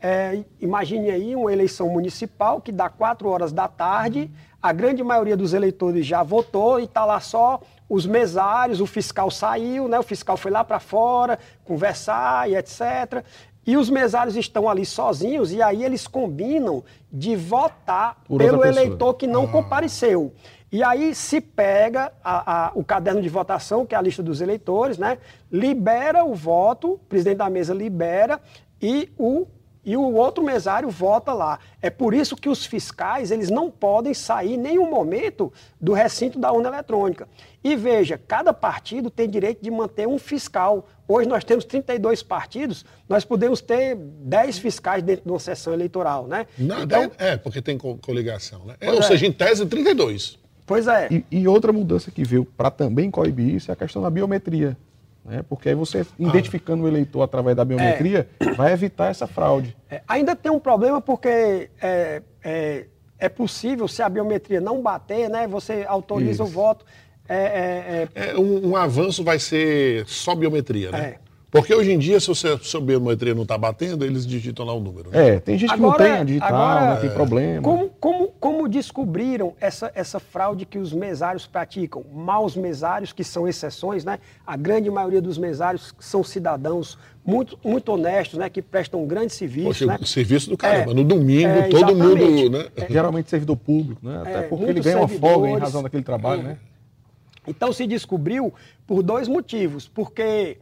É, imagine aí uma eleição municipal que dá quatro horas da tarde, a grande maioria dos eleitores já votou e está lá só os mesários, o fiscal saiu, né? O fiscal foi lá para fora conversar e etc. E os mesários estão ali sozinhos e aí eles combinam de votar Por pelo eleitor que não compareceu. E aí se pega a- a- o caderno de votação, que é a lista dos eleitores, né? libera o voto, o presidente da mesa libera e o, e o outro mesário vota lá. É por isso que os fiscais eles não podem sair em nenhum momento do recinto da urna eletrônica. E veja, cada partido tem direito de manter um fiscal. Hoje nós temos 32 partidos, nós podemos ter 10 fiscais dentro de uma sessão eleitoral, né? Não, Então, é, é, porque tem co- coligação, né? É, ou é. seja, em tese, 32. pois é. E, e outra mudança que veio para também coibir isso é a questão da biometria. Né? Porque aí você, identificando o eleitor através da biometria, vai evitar essa fraude. É, ainda tem um problema porque é, é, é possível, se a biometria não bater, né, você autoriza o Isso. voto. É, é, é, É, um, um avanço vai ser só biometria, né? É. Porque hoje em dia, se você, sua biometria não está batendo, eles digitam lá o número. Né? É, tem gente que não tem a digital, agora, não tem problema. Como, como, como descobriram essa, essa fraude que os mesários praticam? Maus mesários, que são exceções, né? A grande maioria dos mesários são cidadãos muito, muito honestos, né? Que prestam um grande serviço, Poxa, né? o serviço do caramba. É, no domingo, é, todo mundo. Né? Geralmente servidor público, né? Até É, porque ele ganha uma folga em razão daquele trabalho, é. né? Então se descobriu por dois motivos. Porque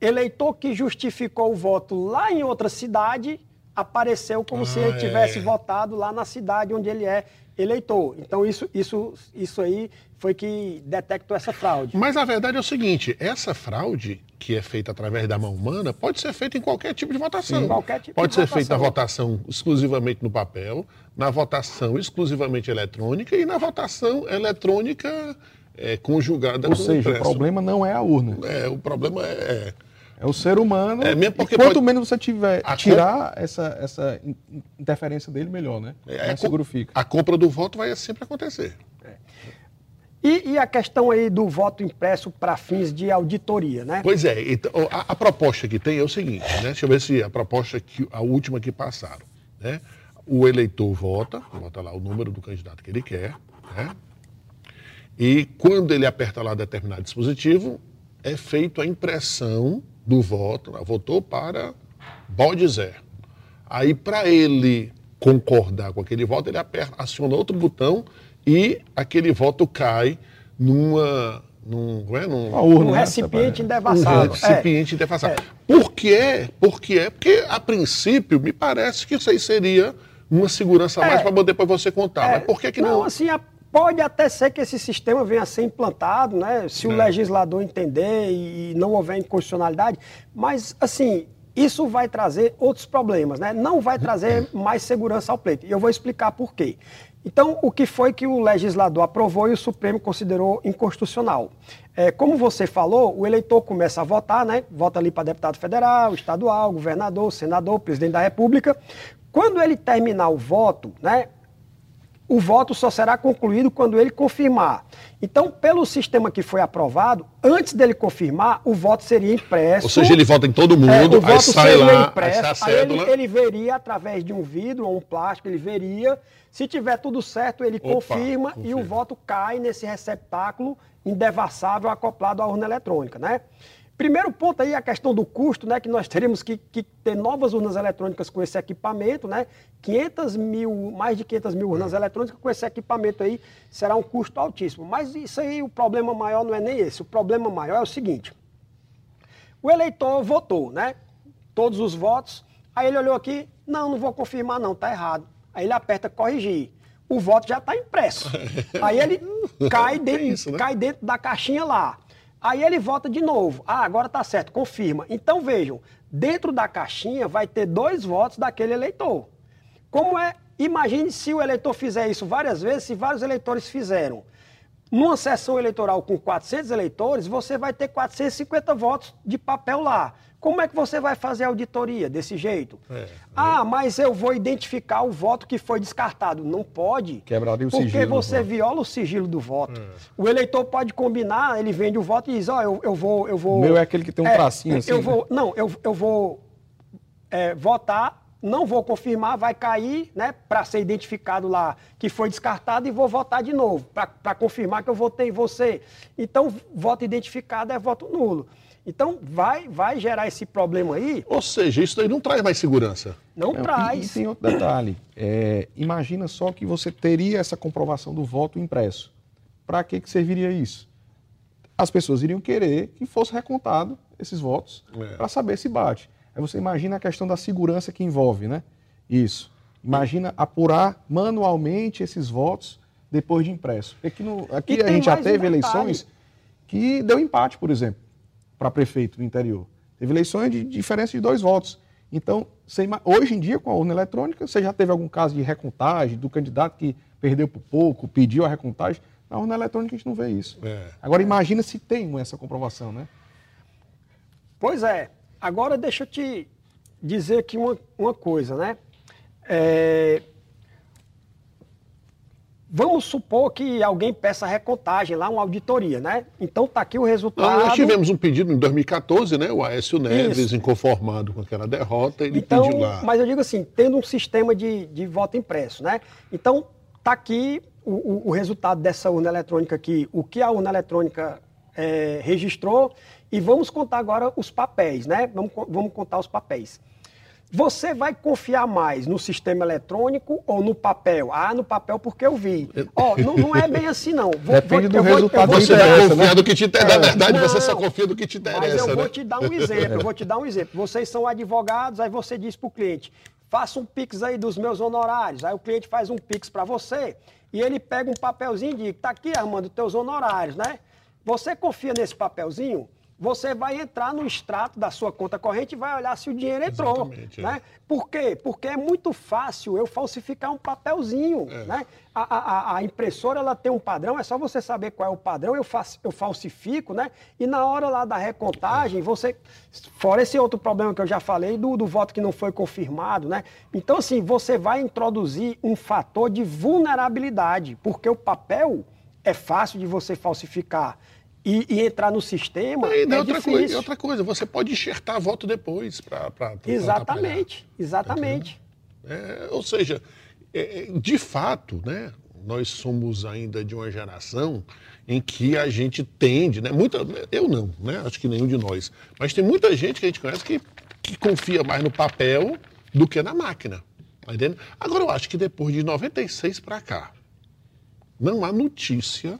eleitor que justificou o voto lá em outra cidade apareceu como se Ah, ele tivesse é. votado lá na cidade onde ele é eleitor. Então isso, isso, isso aí foi que detectou essa fraude. Mas a verdade é o seguinte: essa fraude, que é feita através da mão humana, pode ser feita em qualquer tipo de votação. Sim, qualquer tipo pode de ser feita na votação. votação exclusivamente no papel, na votação exclusivamente eletrônica e na votação eletrônica é, conjugada Ou com o seja, o impresso. problema não é a urna, É, o problema é. é o ser humano. É mesmo porque e quanto pode- menos você tiver, A tirar essa, essa in- interferência dele, melhor, né? é, Mais seguro fica. A compra do voto vai sempre acontecer. E, e a questão aí do voto impresso para fins de auditoria, né? Pois é, então, a, a proposta que tem é o seguinte, né? Deixa eu ver se a proposta, que, a última que passaram, né? O eleitor vota, vota lá o número do candidato que ele quer, né? E quando ele aperta lá determinado dispositivo, é feita a impressão do voto, né? votou para bode zero. Aí, para ele concordar com aquele voto, ele aperta, aciona outro botão e aquele voto cai numa. Num, é? Num, urna, Um né? recipiente um endevassado. recipiente defasado. Por quê? Por quê? Porque, a princípio, me parece que isso aí seria uma segurança a mais É. para depois você contar. É, Mas por que, que não? assim, a- pode até ser que esse sistema venha a ser implantado, né? Se o É. legislador entender e, não houver inconstitucionalidade. Mas, assim, isso vai trazer outros problemas, né? Não vai trazer mais segurança ao pleito. E eu vou explicar por quê. Então, o que foi que o legislador aprovou e o Supremo considerou inconstitucional? É, como você falou, o eleitor começa a votar, né? Vota ali para deputado federal, estadual, governador, senador, presidente da República. Quando ele terminar o voto, né? O voto só será concluído quando ele confirmar. Então, pelo sistema que foi aprovado, antes dele confirmar, o voto seria impresso. Ou seja, ele vota em todo mundo, É, o voto seria lá, impresso, aí ele, ele veria através de um vidro ou um plástico, ele veria. Se tiver tudo certo, ele Opa, confirma, e confirma. o voto cai nesse receptáculo indevassável acoplado à urna eletrônica, né? Primeiro ponto aí, a questão do custo, né? Que nós teríamos que, que ter novas urnas eletrônicas com esse equipamento, né? 500 mil, mais de 500 mil urnas eletrônicas com esse equipamento aí será um custo altíssimo. Mas isso aí, o problema maior não é nem esse. O problema maior é o seguinte: o eleitor votou, né? Todos os votos. Aí ele olhou aqui, não, não vou confirmar não, tá errado. Aí ele aperta corrigir. O voto já está impresso. Aí ele cai dentro, isso, né? cai dentro da caixinha lá. Aí ele vota de novo. Ah, agora tá certo, confirma. Então vejam, dentro da caixinha vai ter dois votos daquele eleitor. Como é? Imagine se o eleitor fizer isso várias vezes, se vários eleitores fizeram. Numa sessão eleitoral com 400 eleitores, você vai ter 450 votos de papel lá. Como é que você vai fazer a auditoria desse jeito? É, ah, mas eu vou identificar o voto que foi descartado. Não pode. Quebraria o porque sigilo do você viola o sigilo do voto. É. O eleitor pode combinar, ele vende o voto e diz, ó, eu, eu vou... Eu vou O meu é aquele que tem um tracinho assim, Eu né? vou, não, eu, eu vou é, votar, não vou confirmar, vai cair, né, para ser identificado lá que foi descartado e vou votar de novo, para confirmar que eu votei em você. Então, voto identificado é voto nulo. Então, vai, vai gerar esse problema aí, Ou seja, isso daí não traz mais segurança. não Não, e- traz. E, tem outro detalhe. É, imagina só que você teria essa comprovação do voto impresso. Para que, que serviria isso? As pessoas iriam querer que fosse recontado esses votos É. para saber se bate. Aí você imagina a questão da segurança que envolve, né? Isso. Imagina apurar manualmente esses votos depois de impresso. Aqui, no- aqui a gente já teve detalhe. eleições que deu empate, por exemplo, para prefeito do interior. Teve eleições de diferença de dois votos. Então, você hoje em dia, com a urna eletrônica, você já teve algum caso de recontagem do candidato que perdeu por pouco, pediu a recontagem? Na urna eletrônica a gente não vê isso. É. Agora, imagina se tem essa comprovação, né? Pois é. Agora deixa eu te dizer aqui uma, uma coisa, né? É, Vamos supor que alguém peça recontagem lá, uma auditoria, né? Então tá aqui o resultado. Nós tivemos um pedido em 2014, né? O Aécio Neves, Isso. inconformado com aquela derrota, ele Então, pediu lá. mas eu digo assim, tendo um sistema de, de voto impresso, né? Então, tá aqui o, o- o resultado dessa urna eletrônica aqui, o que a urna eletrônica eh, registrou, e vamos contar agora os papéis, né? Vamos, vamos contar os papéis. Você vai confiar mais no sistema eletrônico ou no papel? Ah, no papel porque eu vi. Ó, não, não é bem assim, não. Vou- Depende do eu eu resultado vou Você vai confiar né? do que te interessa. Na verdade, você só Não, confia do que te interessa, Mas eu né? vou te dar um exemplo, eu vou te dar um exemplo. Vocês são advogados, aí você diz para o cliente, faça um pix aí dos meus honorários. Aí o cliente faz um pix para você e ele pega um papelzinho e diz, tá aqui, Armando, teus honorários, né? Você confia nesse papelzinho? Você vai entrar no extrato da sua conta corrente e vai olhar se o dinheiro entrou. Exatamente, é. Né? Por quê? Porque é muito fácil eu falsificar um papelzinho. É. Né? A, a- a- a impressora ela tem um padrão, é só você saber qual é o padrão, eu, faço, eu falsifico, né? E na hora lá da recontagem, você. Fora esse outro problema que eu já falei, do, do voto que não foi confirmado, né? Então, assim, você vai introduzir um fator de vulnerabilidade, porque o papel é fácil de você falsificar. E, e entrar no sistema E é outra, difícil. coisa, outra coisa, você pode enxertar voto depois para. Exatamente, exatamente. É, ou seja, é, é, de fato, né, nós somos ainda de uma geração em que a gente tende, né, muita, eu não, né, acho que nenhum de nós, mas tem muita gente que a gente conhece que, que confia mais no papel do que na máquina. Tá entendendo? Agora, eu acho que depois de 96 para cá, não há notícia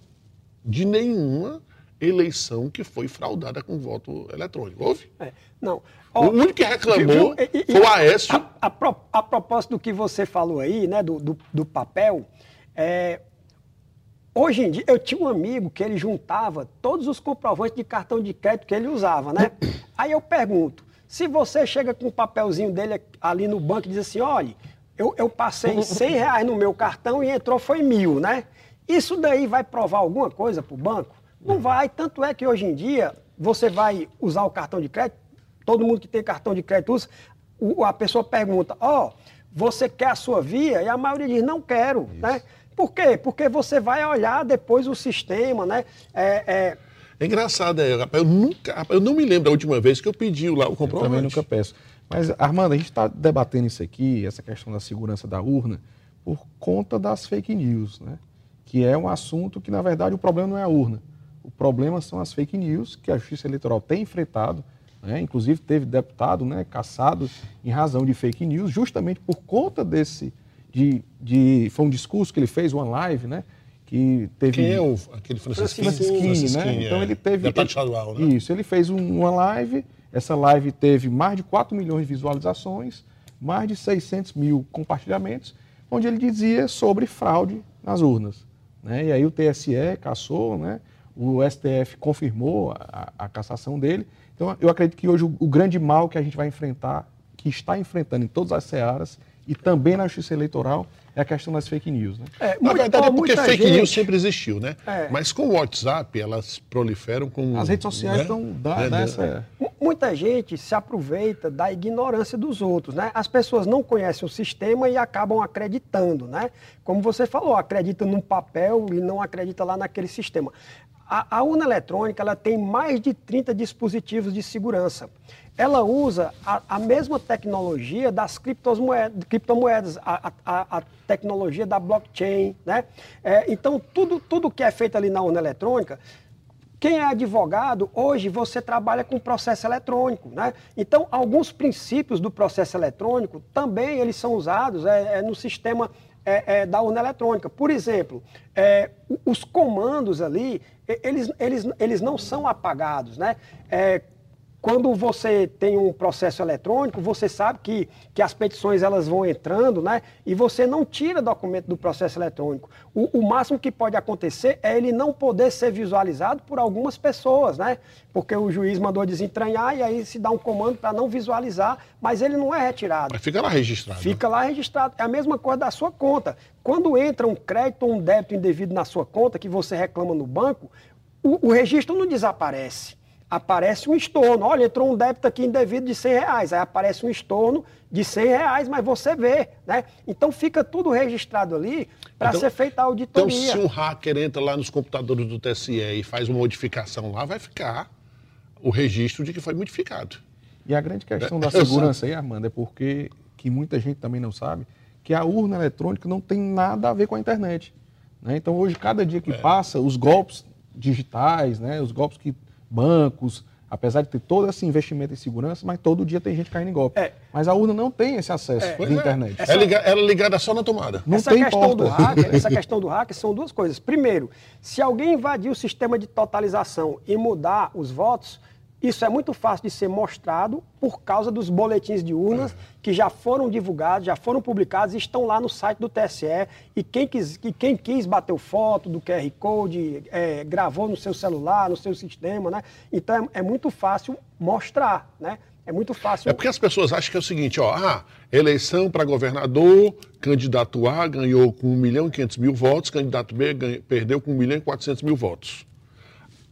de nenhuma eleição que foi fraudada com voto eletrônico. Houve? É, não. O único que reclamou? E- e- foi o Aécio. A, a pro- a propósito do que você falou aí, né, do, do, do papel, é, hoje em dia, eu tinha um amigo que ele juntava todos os comprovantes de cartão de crédito que ele usava, né? Aí eu pergunto, se você chega com um papelzinho dele ali no banco e diz assim, olha, eu, eu passei 100 reais no meu cartão e entrou foi mil, né? Isso daí vai provar alguma coisa para o banco? Não vai, tanto é que hoje em dia você vai usar o cartão de crédito, todo mundo que tem cartão de crédito usa, a pessoa pergunta, ó, Você quer a sua via? E a maioria diz, não quero. Né? Por quê? Porque você vai olhar depois o sistema, né? É, é, É engraçado, é, rapaz, eu nunca, rapaz, eu não me lembro da última vez que eu pedi lá o Eu comprovante. também nunca peço. Mas, Armando, a gente está debatendo isso aqui, essa questão da segurança da urna, por conta das fake news, né? Que é um assunto que, na verdade, o problema não é a urna. O problema são as fake news que a Justiça Eleitoral tem enfrentado. Né? Inclusive, teve deputado né, caçado em razão de fake news, justamente por conta desse. De, de, foi um discurso que ele fez, uma live, né? Que teve. Quem é o, aquele Francisquinho? Francisquini, né? Então é. ele teve. Deputado estadual, né? Isso, ele fez um- uma live, essa live teve mais de 4 milhões de visualizações, mais de 600 mil compartilhamentos, onde ele dizia sobre fraude nas urnas. Né? E aí o TSE cassou, né? O STF confirmou a, a cassação dele. Então eu acredito que hoje o, o grande mal que a gente vai enfrentar, que está enfrentando em todas as searas e também na justiça eleitoral, é a questão das fake news. Né? é, Na muito- verdade é porque fake gente- news sempre existiu, né? É. Mas com o WhatsApp, elas proliferam com... As redes sociais né? estão da, Né, né? nessa... Mu- Muita gente se aproveita da ignorância dos outros, né? As pessoas não conhecem o sistema e acabam acreditando, né? Como você falou, acredita num papel e não acredita lá naquele sistema. A, a urna eletrônica ela tem mais de 30 dispositivos de segurança. Ela usa a, a mesma tecnologia das criptomoedas, criptomoedas a, a- tecnologia da blockchain, né? É, então, tudo, tudo que é feito ali na urna eletrônica quem é advogado, hoje você trabalha com processo eletrônico, né? Então, alguns princípios do processo eletrônico também eles são usados é, é, no sistema é, é, da urna eletrônica. Por exemplo, é, os comandos ali, eles, eles, eles não são apagados, né? É, quando você tem um processo eletrônico, você sabe que, que as petições elas vão entrando, né? E você não tira documento do processo eletrônico. O, o máximo que pode acontecer é ele não poder ser visualizado por algumas pessoas, né? Porque o juiz mandou desentranhar e aí se dá um comando para não visualizar, mas ele não é retirado. Mas fica lá registrado. Fica lá registrado. É a mesma coisa da sua conta. Quando entra um crédito ou um débito indevido na sua conta, que você reclama no banco, o, o registro não desaparece. Aparece um estorno. Olha, entrou um débito aqui indevido de 100 reais. Aí aparece um estorno de 100 reais, mas você vê, né? Então fica tudo registrado ali para Então- ser feita a Então, auditoria. se um hacker entra lá nos computadores do TSE e faz uma modificação lá, vai ficar o registro de que foi modificado. E a grande questão da Exato. segurança aí, Armando, é porque, que muita gente também não sabe, que a urna eletrônica não tem nada a ver com a internet. né? Então, hoje, cada dia que É. passa, os golpes digitais, né, os golpes que bancos, apesar de ter todo esse investimento em segurança, mas todo dia tem gente caindo em golpe. É. Mas a urna não tem esse acesso Pois de é. internet. É liga- ela é ligada só na tomada. Não essa tem questão porta. do hacker, essa questão do hacker são duas coisas. Primeiro, se alguém invadir o sistema de totalização e mudar os votos, isso é muito fácil de ser mostrado por causa dos boletins de urnas que já foram divulgados, já foram publicados e estão lá no site do TSE. E quem quis, quem quis bateu foto do QR Code, é, gravou no seu celular, no seu sistema, né? Então é, é muito fácil mostrar, né? É muito fácil. É porque as pessoas acham que é o seguinte, ó, ah, eleição para governador, candidato A ganhou com 1 milhão e 500 mil votos, candidato B ganha- perdeu com 1 milhão e 400 mil votos.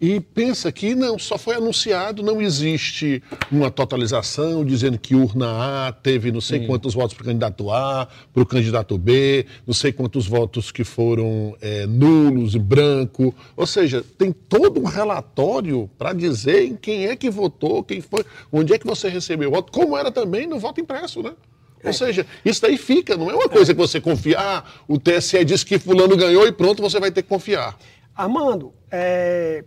E pensa que não, só foi anunciado, não existe uma totalização dizendo que urna A teve não sei quantos votos para o candidato A, para o candidato B, não sei quantos votos que foram eh, nulos e branco. Ou seja, tem todo um relatório para dizer em quem é que votou, quem foi, onde é que você recebeu o voto, como era também no voto impresso, né? Ou seja, isso daí fica, não é uma coisa que você confia, ah, o TSE disse que fulano ganhou e pronto, você vai ter que confiar. Armando, é,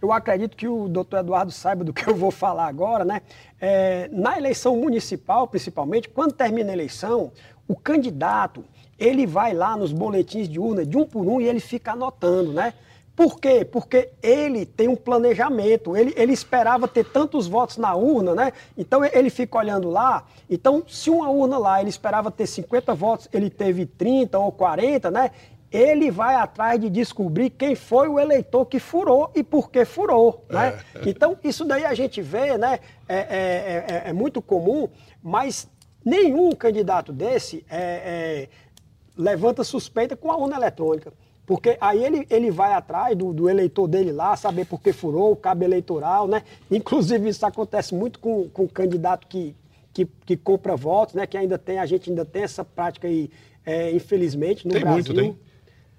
eu acredito que o doutor Eduardo saiba do que eu vou falar agora, né? É, na eleição municipal, principalmente, quando termina a eleição, o candidato, ele vai lá nos boletins de urna, de um por um, e ele fica anotando, né? Por quê? Porque ele tem um planejamento, ele, ele esperava ter tantos votos na urna, né? Então ele fica olhando lá. Então, se uma urna lá ele esperava ter 50 votos, ele teve 30 ou 40, né? Ele vai atrás de descobrir quem foi o eleitor que furou e por que furou, né? Então, isso daí a gente vê, né? É, é- é- é muito comum, mas nenhum candidato desse é- é, levanta suspeita com a urna eletrônica. Porque aí ele, ele vai atrás do, do eleitor dele lá, saber por que furou, o cabo eleitoral, né? Inclusive, isso acontece muito com, com o candidato que, que, que compra votos, né? Que ainda tem, a gente ainda tem essa prática aí, é, infelizmente, no Tem Brasil. muito, tem?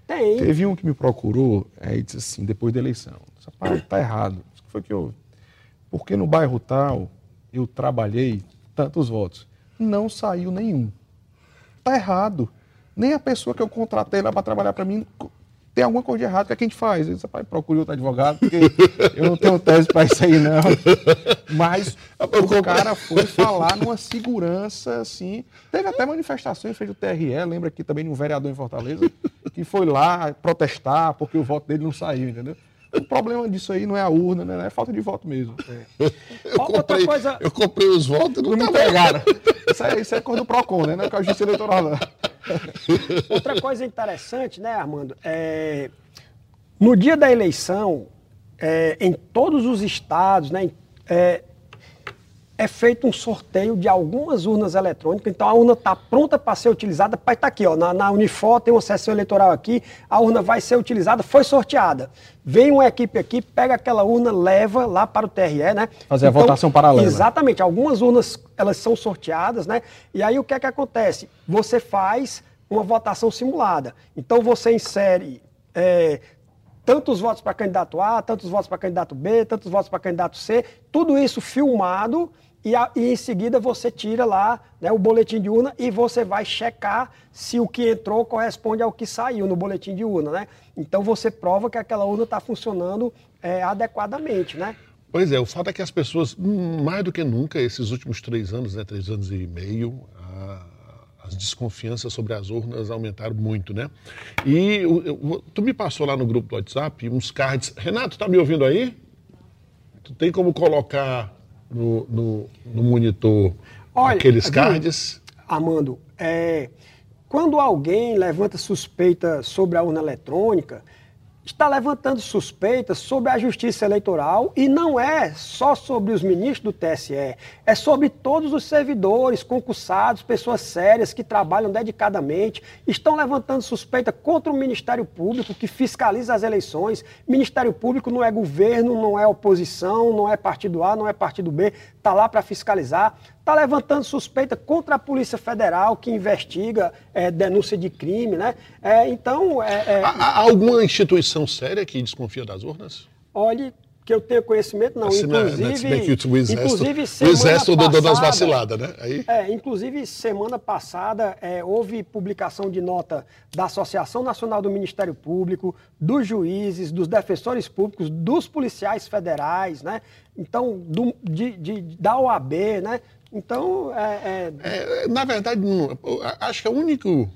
Tem. Teve um que me procurou é, e disse assim, depois da eleição, parte tá errado. Isso que foi que eu. Porque no bairro tal eu trabalhei tantos votos. Não saiu nenhum. Tá errado. Nem a pessoa que eu contratei lá para trabalhar para mim tem alguma coisa de errado. O que, é que a gente faz? Eu disse, pai, procure outro advogado, porque eu não tenho tese para isso aí, não. Mas o cara foi falar numa segurança, assim. Teve até manifestações, fez o TRE, lembra aqui também de um vereador em Fortaleza, que foi lá protestar porque o voto dele não saiu, entendeu? O problema disso aí não é a urna, né? É falta de voto mesmo. Eu Outra comprei, coisa- eu comprei os votos e não, Não me tá entregaram. Isso é, isso é coisa do PROCON, né? Não é com a justiça eleitoral, não. Outra coisa interessante, né, Armando? É, no dia da eleição, é, em todos os estados, né, é, é feito um sorteio de algumas urnas eletrônicas. Então a urna está pronta para ser utilizada. Pai, está aqui, ó, na, na Unifor tem uma sessão eleitoral aqui, a urna vai ser utilizada, foi sorteada. Vem uma equipe aqui, pega aquela urna, leva lá para o TRE, né? Fazer a votação paralela. Exatamente. Algumas urnas elas são sorteadas, né? E aí o que é que acontece? Você faz uma votação simulada. Então você insere é, tantos votos para candidato A, tantos votos para candidato B, tantos votos para candidato C, tudo isso filmado e, a- e em seguida você tira lá né, o boletim de urna e você vai checar se o que entrou corresponde ao que saiu no boletim de urna, né? Então você prova que aquela urna está funcionando é, adequadamente, né? Pois é, o fato é que as pessoas, hum, mais do que nunca, esses últimos três anos, né, três anos e meio, a- as desconfianças sobre as urnas aumentaram muito, né? E o- eu- tu me passou lá no grupo do WhatsApp uns cards. Renato, tá me ouvindo aí? Tu tem como colocar no, no- no monitor Olha, aqueles cards? Armando, é, quando alguém levanta suspeita sobre a urna eletrônica, está levantando suspeitas sobre a justiça eleitoral e não é só sobre os ministros do TSE, é sobre todos os servidores, concursados, pessoas sérias que trabalham dedicadamente, estão levantando suspeita contra o Ministério Público que fiscaliza as eleições. Ministério Público não é governo, não é oposição, não é partido A, não é partido B, está lá para fiscalizar está levantando suspeita contra a Polícia Federal, que investiga é, denúncia de crime, né? É, então, é, é, Há, há alguma instituição séria que desconfia das urnas? olhe que eu tenho conhecimento, não. Assim, né, né, Inclusive, que o exército, inclusive o semana exército deu umas passada- vaciladas, né? Aí, É, inclusive, semana passada é, houve publicação de nota da Associação Nacional do Ministério Público, dos juízes, dos defensores públicos, dos policiais federais, né? Então, do- de, de- da OAB, né? Então, é, é, É, na verdade, não- acho que é o único.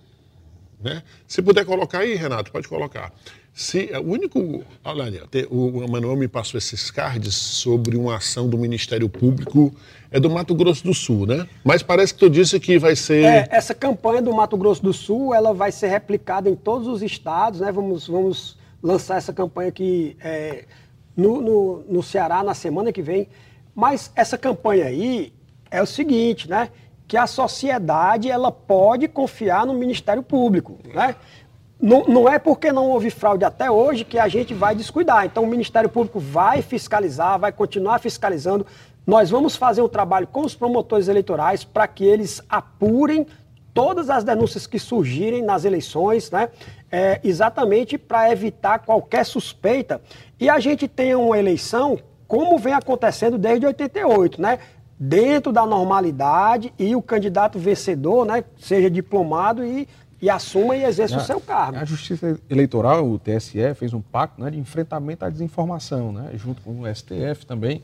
Né? Se puder colocar aí, Renato, pode colocar. Se, é o único. Olha o Emanuel me passou esses cards sobre uma ação do Ministério Público, é do Mato Grosso do Sul, né? Mas parece que tu disse que vai ser. É, essa campanha do Mato Grosso do Sul, ela vai ser replicada em todos os estados, né? Vamos, vamos lançar essa campanha aqui é, no, no, no Ceará na semana que vem. Mas essa campanha aí é o seguinte, né? Que a sociedade ela pode confiar no Ministério Público, né? Não, não é porque não houve fraude até hoje que a gente vai descuidar. Então, o Ministério Público vai fiscalizar, vai continuar fiscalizando. Nós vamos fazer um trabalho com os promotores eleitorais para que eles apurem todas as denúncias que surgirem nas eleições, né? É, exatamente para evitar qualquer suspeita. E a gente tenha uma eleição como vem acontecendo desde 88, né? Dentro da normalidade e o candidato vencedor, né? Seja diplomado e, e assuma e exerça o seu cargo. A Justiça Eleitoral, o TSE, fez um pacto né, de enfrentamento à desinformação, né, junto com o STF também,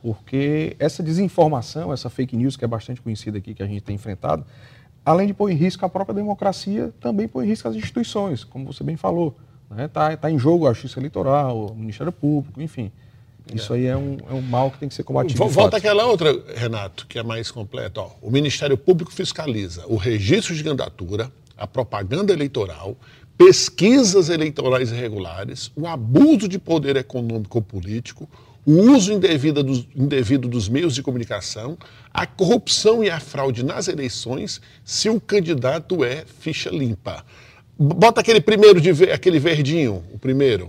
porque essa desinformação, essa fake news que é bastante conhecida aqui, que a gente tem enfrentado, além de pôr em risco a própria democracia, também põe em risco as instituições, como você bem falou. Está né, tá, tá em jogo a Justiça Eleitoral, o Ministério Público, enfim. Isso aí é um, é um mal que tem que ser combatido. Volta aquela outra, Renato, que é mais completa. Ó. O Ministério Público fiscaliza o registro de candidatura, a propaganda eleitoral, pesquisas eleitorais irregulares, o abuso de poder econômico ou político, o uso indevido dos, indevido dos meios de comunicação, a corrupção e a fraude nas eleições, se o candidato é ficha limpa. Bota aquele primeiro, de, aquele verdinho, o primeiro.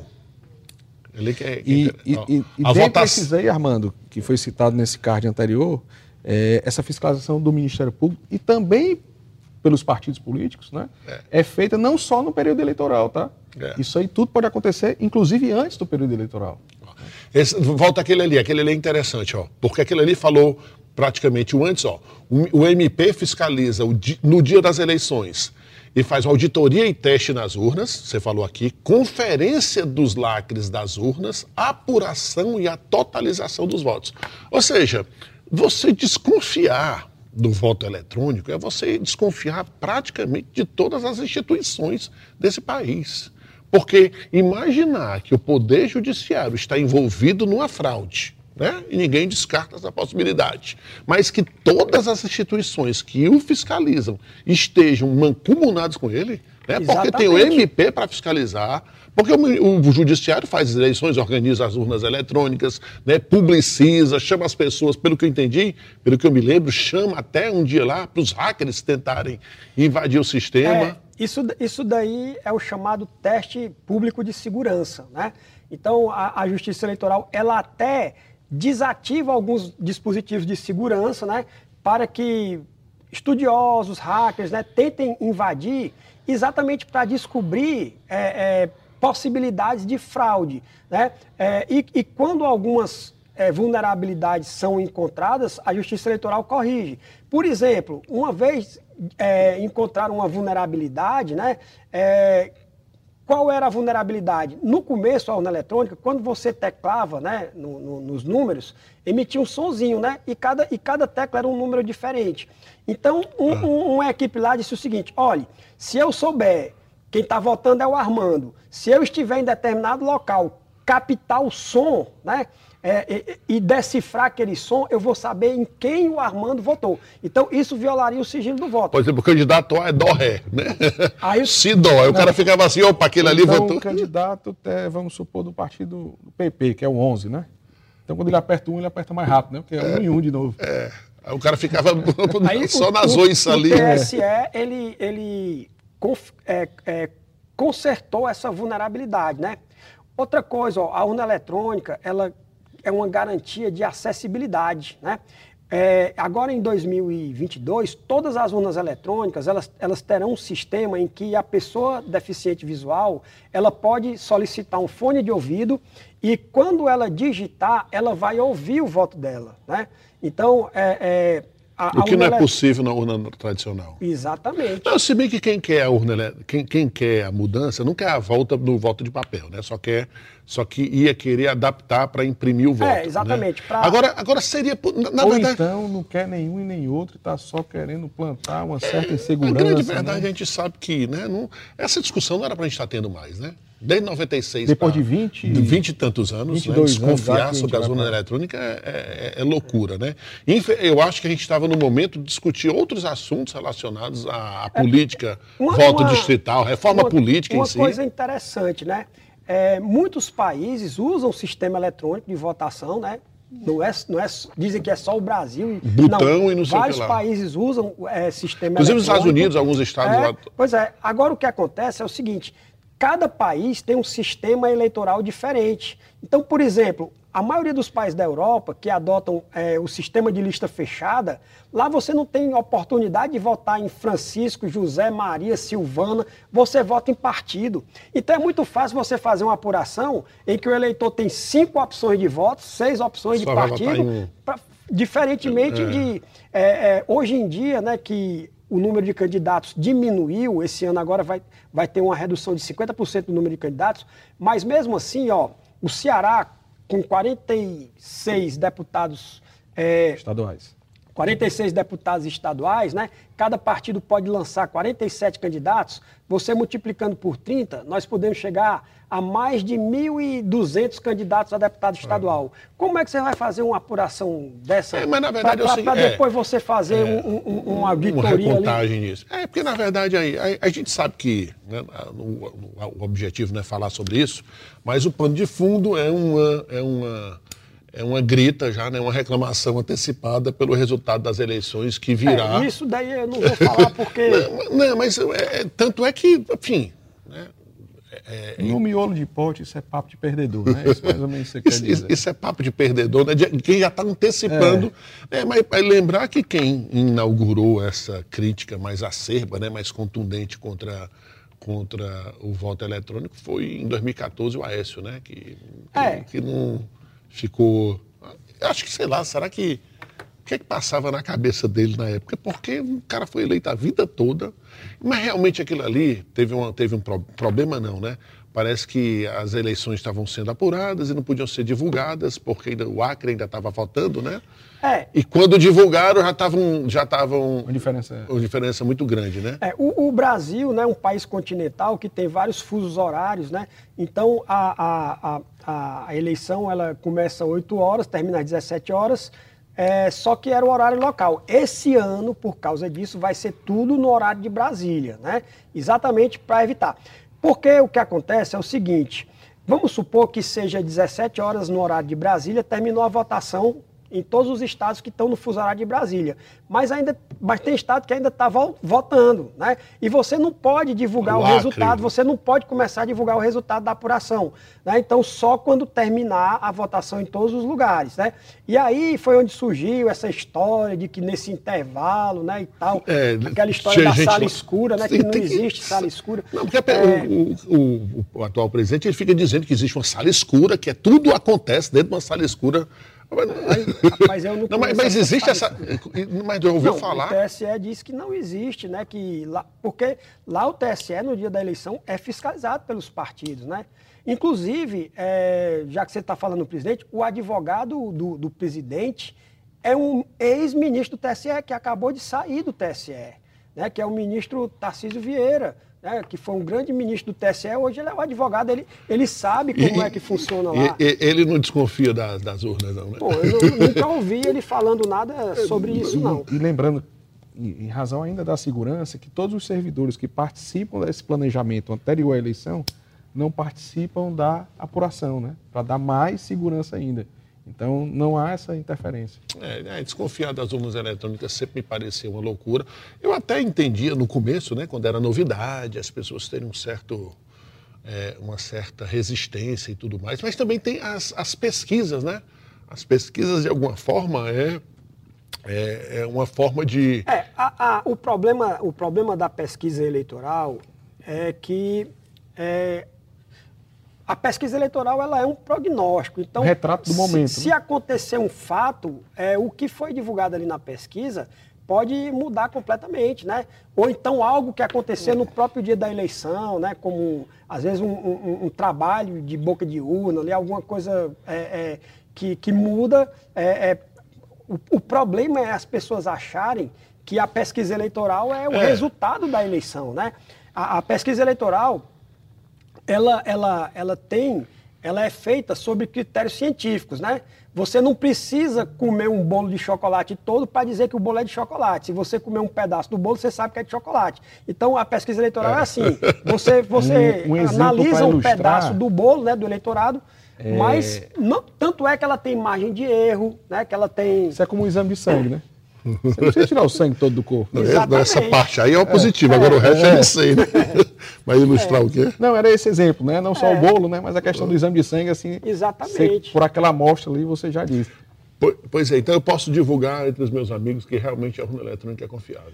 Ele quer, E, e, ó, e, e a bem votação. precisei, Armando, que foi citado nesse card anterior, é, essa fiscalização do Ministério Público e também pelos partidos políticos, né, é. feita não só no período eleitoral, tá? É. Isso aí tudo pode acontecer, inclusive antes do período eleitoral. Esse, volta aquele ali, aquele ali é interessante, ó, porque aquele ali falou praticamente o antes, ó, o, o MP fiscaliza o, no dia das eleições e faz auditoria e teste nas urnas, você falou aqui, conferência dos lacres das urnas, apuração e a totalização dos votos. Ou seja, você desconfiar do voto eletrônico é você desconfiar praticamente de todas as instituições desse país. Porque imaginar que o Poder Judiciário está envolvido numa fraude, né? e ninguém descarta essa possibilidade, mas que todas as instituições que o fiscalizam estejam mancomunadas com ele, né? porque tem o MP para fiscalizar, porque o, o, judiciário faz eleições, organiza as urnas eletrônicas, né, publiciza, chama as pessoas, pelo que eu entendi, pelo que eu me lembro, chama até um dia lá para os hackers tentarem invadir o sistema. É, isso, isso daí é o chamado teste público de segurança. Né? Então, a, a Justiça Eleitoral, ela até desativa alguns dispositivos de segurança né, para que estudiosos, hackers, né, tentem invadir exatamente para descobrir é, é, possibilidades de fraude. Né? É, e, e, quando algumas é, vulnerabilidades são encontradas, a Justiça Eleitoral corrige. Por exemplo, uma vez é, encontraram uma vulnerabilidade, né? Qual era a vulnerabilidade? No começo, a urna eletrônica, quando você teclava né, no, no, nos números, emitia um sonzinho, né? E cada, e cada tecla era um número diferente. Então, um, ah. um, uma equipe lá disse o seguinte: olha, se eu souber quem está votando é o Armando. Se eu estiver em determinado local, captar o som, né? É, e, e, decifrar aquele som, eu vou saber em quem o Armando votou. Então, isso violaria o sigilo do voto. Por exemplo, o candidato A é Dó-Ré, né? Aí, Se Dó, aí o cara ficava assim, opa, aquele então, ali votou. o candidato, é, vamos supor, do partido PP, que é o 11, né? Então, quando ele aperta um, ele aperta mais rápido, né? Porque é, é um em um de novo. É. Aí o cara ficava aí, só o, nas oiças ali. O TSE, ele, ele é, é, consertou essa vulnerabilidade, né? Outra coisa, ó, a urna eletrônica, ela é uma garantia de acessibilidade, né? É, agora em 2022, todas as urnas eletrônicas elas, elas terão um sistema em que a pessoa deficiente visual ela pode solicitar um fone de ouvido e quando ela digitar, ela vai ouvir o voto dela. Né? Então, é, é, a, o que não é possível na urna tradicional. Exatamente. Não, se bem que quem quer a urna, quem, quem quer a mudança, não quer a volta do voto de papel, né? Só quer, só que ia querer adaptar para imprimir o voto. É, exatamente. Né? Pra... Agora, agora seria, na, na Ou verdade... então não quer nenhum e nem outro, está só querendo plantar uma certa insegurança. A grande verdade, né? a gente sabe que, né? Não, essa discussão não era para a gente estar tá tendo mais, né? Desde 96 Depois de 20, de 20 e tantos anos, né? desconfiar anos sobre a zona eletrônica é, é, é, loucura, né? Eu acho que a gente estava no momento de discutir outros assuntos relacionados à, à é, política, uma, voto uma, distrital, reforma uma, política em si. Uma coisa interessante, né? É, muitos países usam o sistema eletrônico de votação, né? Não é, não é, dizem que é só o Brasil. Butão não, e não sei Vários países usam é, sistema Inclusive nos Estados Unidos, alguns estados é, lá. Pois é. Agora o que acontece é o seguinte: cada país tem um sistema eleitoral diferente. Então, por exemplo, a maioria dos países da Europa que adotam é, o sistema de lista fechada, lá você não tem oportunidade de votar em Francisco, José, Maria, Silvana, você vota em partido. Então é muito fácil você fazer uma apuração em que o eleitor tem cinco opções de votos, seis opções Só de partido, em... pra, diferentemente é. de é, é, hoje em dia, né, que o número de candidatos diminuiu, esse ano agora vai, vai ter uma redução de 50% do número de candidatos, mas mesmo assim, ó, o Ceará, com 46 deputados é, estaduais. 46 deputados estaduais, né? Cada partido pode lançar 47 candidatos. Você multiplicando por 30, nós podemos chegar a mais de 1.200 candidatos a deputado estadual. É. Como é que você vai fazer uma apuração dessa? É, mas na verdade Para é, depois você fazer é, um, um, uma auditoria Uma ali. nisso. É, porque na verdade aí, a, a gente sabe que né, o, o, objetivo não é falar sobre isso, mas o pano de fundo é uma... É uma é uma grita já, né, uma reclamação antecipada pelo resultado das eleições que virá. É, isso daí eu não vou falar porque. não, não, mas é, é, tanto é que, enfim, né, No miolo de pote, isso é papo de perdedor, né? Isso mais ou menos você quer Isso, dizer. isso- é papo de perdedor, né? De quem já está antecipando. É, mas, mas lembrar que quem inaugurou essa crítica mais acerba, né, mais contundente contra, contra o voto eletrônico foi em 2014 o Aécio, né? Que, que, É. que não ficou. Acho que, sei lá, será que. O que é que passava na cabeça dele na época? Porque o cara foi eleito a vida toda, mas realmente aquilo ali teve, uma, teve um pro- problema, não, né? Parece que as eleições estavam sendo apuradas e não podiam ser divulgadas, porque ainda, o Acre ainda estava votando, né? É, E quando divulgaram, já estavam já estavam Uma diferença. uma diferença muito grande, né? É, o, o Brasil é um país continental que tem vários fusos horários, né? Então a, a, a, a eleição ela começa às 8 horas, termina às 17 horas, é, só que era o horário local. Esse ano, por causa disso, vai ser tudo no horário de Brasília, né? Exatamente para evitar. Porque o que acontece é o seguinte: vamos supor que seja 17 horas no horário de Brasília, terminou a votação em todos os estados que estão no fuso horário de Brasília. Mas ainda, mas tem estado que ainda está votando, né? E você não pode divulgar O o, resultado, você não pode começar a divulgar o resultado da apuração, né? Então só quando terminar a votação em todos os lugares, né? E aí foi onde surgiu essa história de que nesse intervalo, né, e tal, É, aquela história da sala lá- escura, né, Tem- que não tem que- existe sala escura. Não, porque É, o, o- o- o atual presidente ele fica dizendo que existe uma sala escura, que é tudo acontece dentro de uma sala escura. Rapaz, eu não Não, mas, mas existe essa. Mas eu ouvi Não, falar. O TSE disse que não existe, né? Que lá, porque lá o TSE, no dia da eleição, é fiscalizado pelos partidos, né? Inclusive, é, já que você está falando do presidente, o advogado do, do presidente é um ex-ministro do TSE que acabou de sair do TSE, né? Que é o ministro Tarcísio Vieira. Né, que foi um grande ministro do TSE, hoje ele é o advogado, ele, ele sabe como E- é que funciona lá. e- Ele não desconfia das, das urnas, não, né? Pô, eu nu- nunca ouvi ele falando nada sobre isso, não. E, e lembrando, em, em razão ainda da segurança, que todos os servidores que participam desse planejamento anterior à eleição não participam da apuração, né? Para dar mais segurança ainda. Então não há essa interferência. É, é, desconfiar das urnas eletrônicas sempre me parecia uma loucura. Eu até entendia no começo, né, quando era novidade, as pessoas terem um certo, é, uma certa resistência e tudo mais, mas também tem as, as pesquisas, né? As pesquisas, de alguma forma, é, é, é uma forma de. É, a- a- o, problema, o problema da pesquisa eleitoral é que é, a pesquisa eleitoral ela é um prognóstico. Então, Retrato do se- momento, Se, né? acontecer um fato, é, o que foi divulgado ali na pesquisa pode mudar completamente, né? Ou então algo que aconteceu no próprio dia da eleição, né? Como às vezes um, um- um trabalho de boca de urna, ali, alguma coisa é, é, que, que muda. é, é, o, o problema é as pessoas acharem que a pesquisa eleitoral é o É. resultado da eleição, né? A, a pesquisa eleitoral, ela, ela, ela tem, ela é feita sobre critérios científicos, né? Você não precisa comer um bolo de chocolate todo para dizer que o bolo é de chocolate. Se você comer um pedaço do bolo, você sabe que é de chocolate. Então a pesquisa eleitoral é, assim: você, você Um- um analisa um ilustrar- pedaço do bolo, né, do eleitorado, mas não, tanto é que ela tem margem de erro, né? Que ela tem. Isso é como um exame de sangue, né? Você não precisa tirar o sangue todo do corpo. Não, Exatamente. Essa parte aí é o positivo, agora o resto eu não sei, né? Vai ilustrar o quê? Não, era esse exemplo, né? Não só É. o bolo, né? Mas a questão do exame de sangue, assim. Exatamente. você- por aquela amostra ali, você já disse. Po- Pois é, então eu posso divulgar entre os meus amigos que realmente a urna eletrônica é confiável.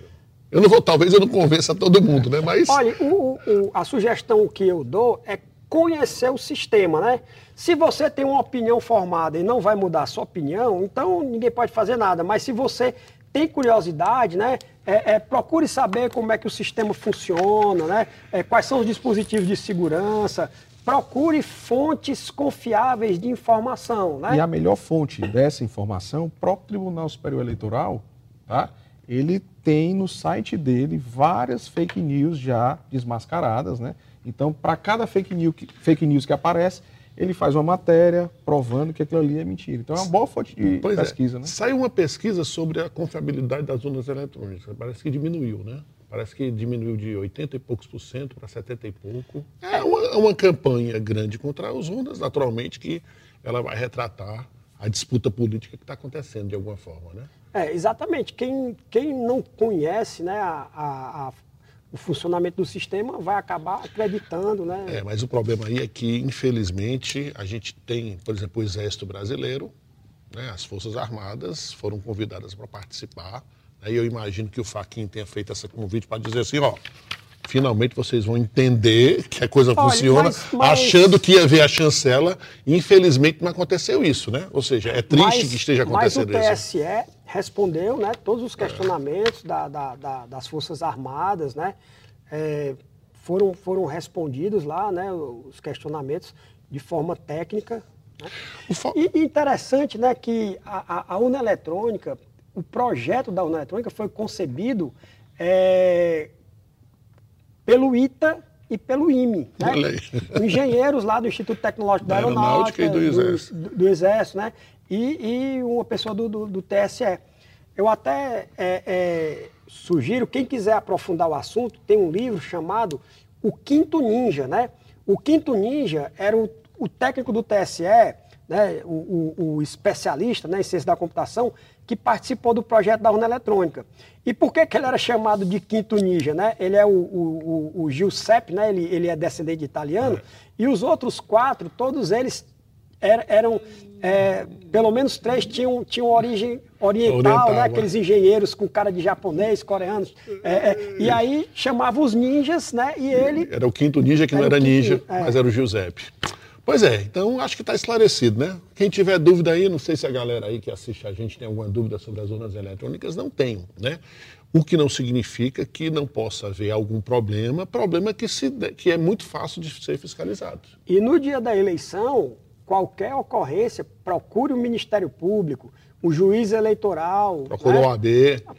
Eu não vou, talvez eu não convença todo mundo, né? Mas Olha, o- o- a sugestão que eu dou é conhecer o sistema, né? Se você tem uma opinião formada e não vai mudar a sua opinião, então ninguém pode fazer nada. Mas se você tem curiosidade, né? é- é, procure saber como é que o sistema funciona, né? é, quais são os dispositivos de segurança. Procure fontes confiáveis de informação, né? E a melhor fonte dessa informação, o próprio Tribunal Superior Eleitoral, tá? ele tem no site dele várias fake news já desmascaradas. Né? Então, para cada fake news, que, fake news que aparece, ele faz uma matéria provando que aquilo ali é mentira. Então, é uma boa fonte de Pois pesquisa. é. Né? Saiu uma pesquisa sobre a confiabilidade das urnas eletrônicas. Parece que diminuiu, né? Parece que diminuiu de 80 e poucos por cento para 70 e pouco. É uma, é uma campanha grande contra as urnas, naturalmente, que ela vai retratar a disputa política que está acontecendo de alguma forma, né? É, exatamente. Quem, quem não conhece né, a- a- o funcionamento do sistema, vai acabar acreditando, né? É, mas o problema aí é que, infelizmente, a gente tem, por exemplo, o Exército Brasileiro, né, as Forças Armadas foram convidadas para participar. Aí eu imagino que o Faquin tenha feito esse convite para dizer assim, ó, finalmente vocês vão entender que a coisa Olha, funciona, mas- mas- achando que ia ver a chancela. Infelizmente não aconteceu isso, né? Ou seja, é triste Mas- que esteja Mas o acontecendo isso. Respondeu né, todos os questionamentos da- da- da- das Forças Armadas, né? É, foram, foram respondidos lá né, os questionamentos de forma técnica. né? Fo- E interessante né, que a, a, a urna eletrônica, o projeto da urna eletrônica foi concebido é, pelo ITA e pelo IME. Né? Engenheiros lá do Instituto Tecnológico da Da Aeronáutica Aeronáutica, e do Exército. do, do Exército, né? E, e uma pessoa do, do- do TSE. Eu até é, é, sugiro, quem quiser aprofundar o assunto, tem um livro chamado O Quinto Ninja, né? O Quinto Ninja era o, o técnico do TSE, né? O, o- o especialista né, em ciência da computação, que participou do projeto da urna eletrônica. E por que, que ele era chamado de Quinto Ninja? Né? Ele é o, o, o, o Giuseppe, né? ele, ele é descendente de italiano, e os outros quatro, todos eles er- eram, é, pelo menos três tinham, tinham origem oriental, Oriental, né? é. aqueles engenheiros com cara de japonês, coreanos. É, é, e aí chamavam os ninjas, né? E ele. Era o quinto ninja que não Era ninja, é. mas era o Giuseppe. Pois é, então acho que está esclarecido, né? Quem tiver dúvida aí, não sei se a galera aí que assiste a gente tem alguma dúvida sobre as urnas eletrônicas, não tem, né? O que não significa que não possa haver algum problema, problema que, se, que é muito fácil de ser fiscalizado. E no dia da eleição, qualquer ocorrência, procure o Ministério Público, o juiz eleitoral. Procura né? a OAB,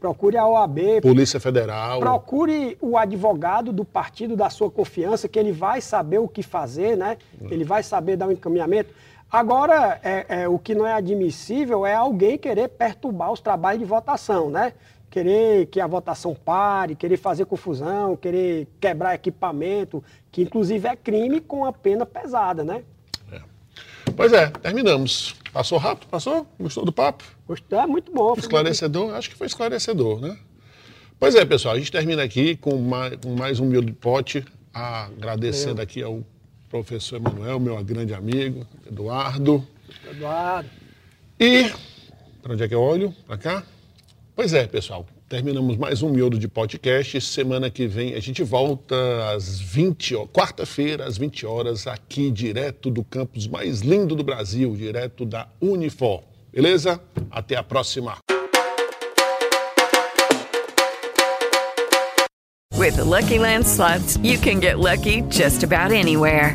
Procure a OAB, Polícia Federal. Procure o advogado do partido da sua confiança, que ele vai saber o que fazer, né? Ele vai saber dar um encaminhamento. Agora, é, é, o que não é admissível é alguém querer perturbar os trabalhos de votação, né? Querer que a votação pare, querer fazer confusão, querer quebrar equipamento, que inclusive é crime com a pena pesada, né? Pois é, terminamos. Passou rápido? Passou? Gostou do papo? Gostou? É muito bom. Esclarecedor? Acho que foi esclarecedor, né? Pois é, pessoal, a gente termina aqui com mais, com mais um miolo de pote, agradecendo aqui ao professor Emanuel, meu grande amigo, Eduardo. muito- Eduardo. E para onde é que eu olho? Para cá? Pois é, pessoal. Terminamos mais um miolo de podcast. Semana que vem a gente volta às 20 horas, quarta-feira, às 20 horas, aqui direto do campus mais lindo do Brasil, direto da Unifor. Beleza? Até a próxima. With the Lucky Land slots, you can get lucky just about anywhere.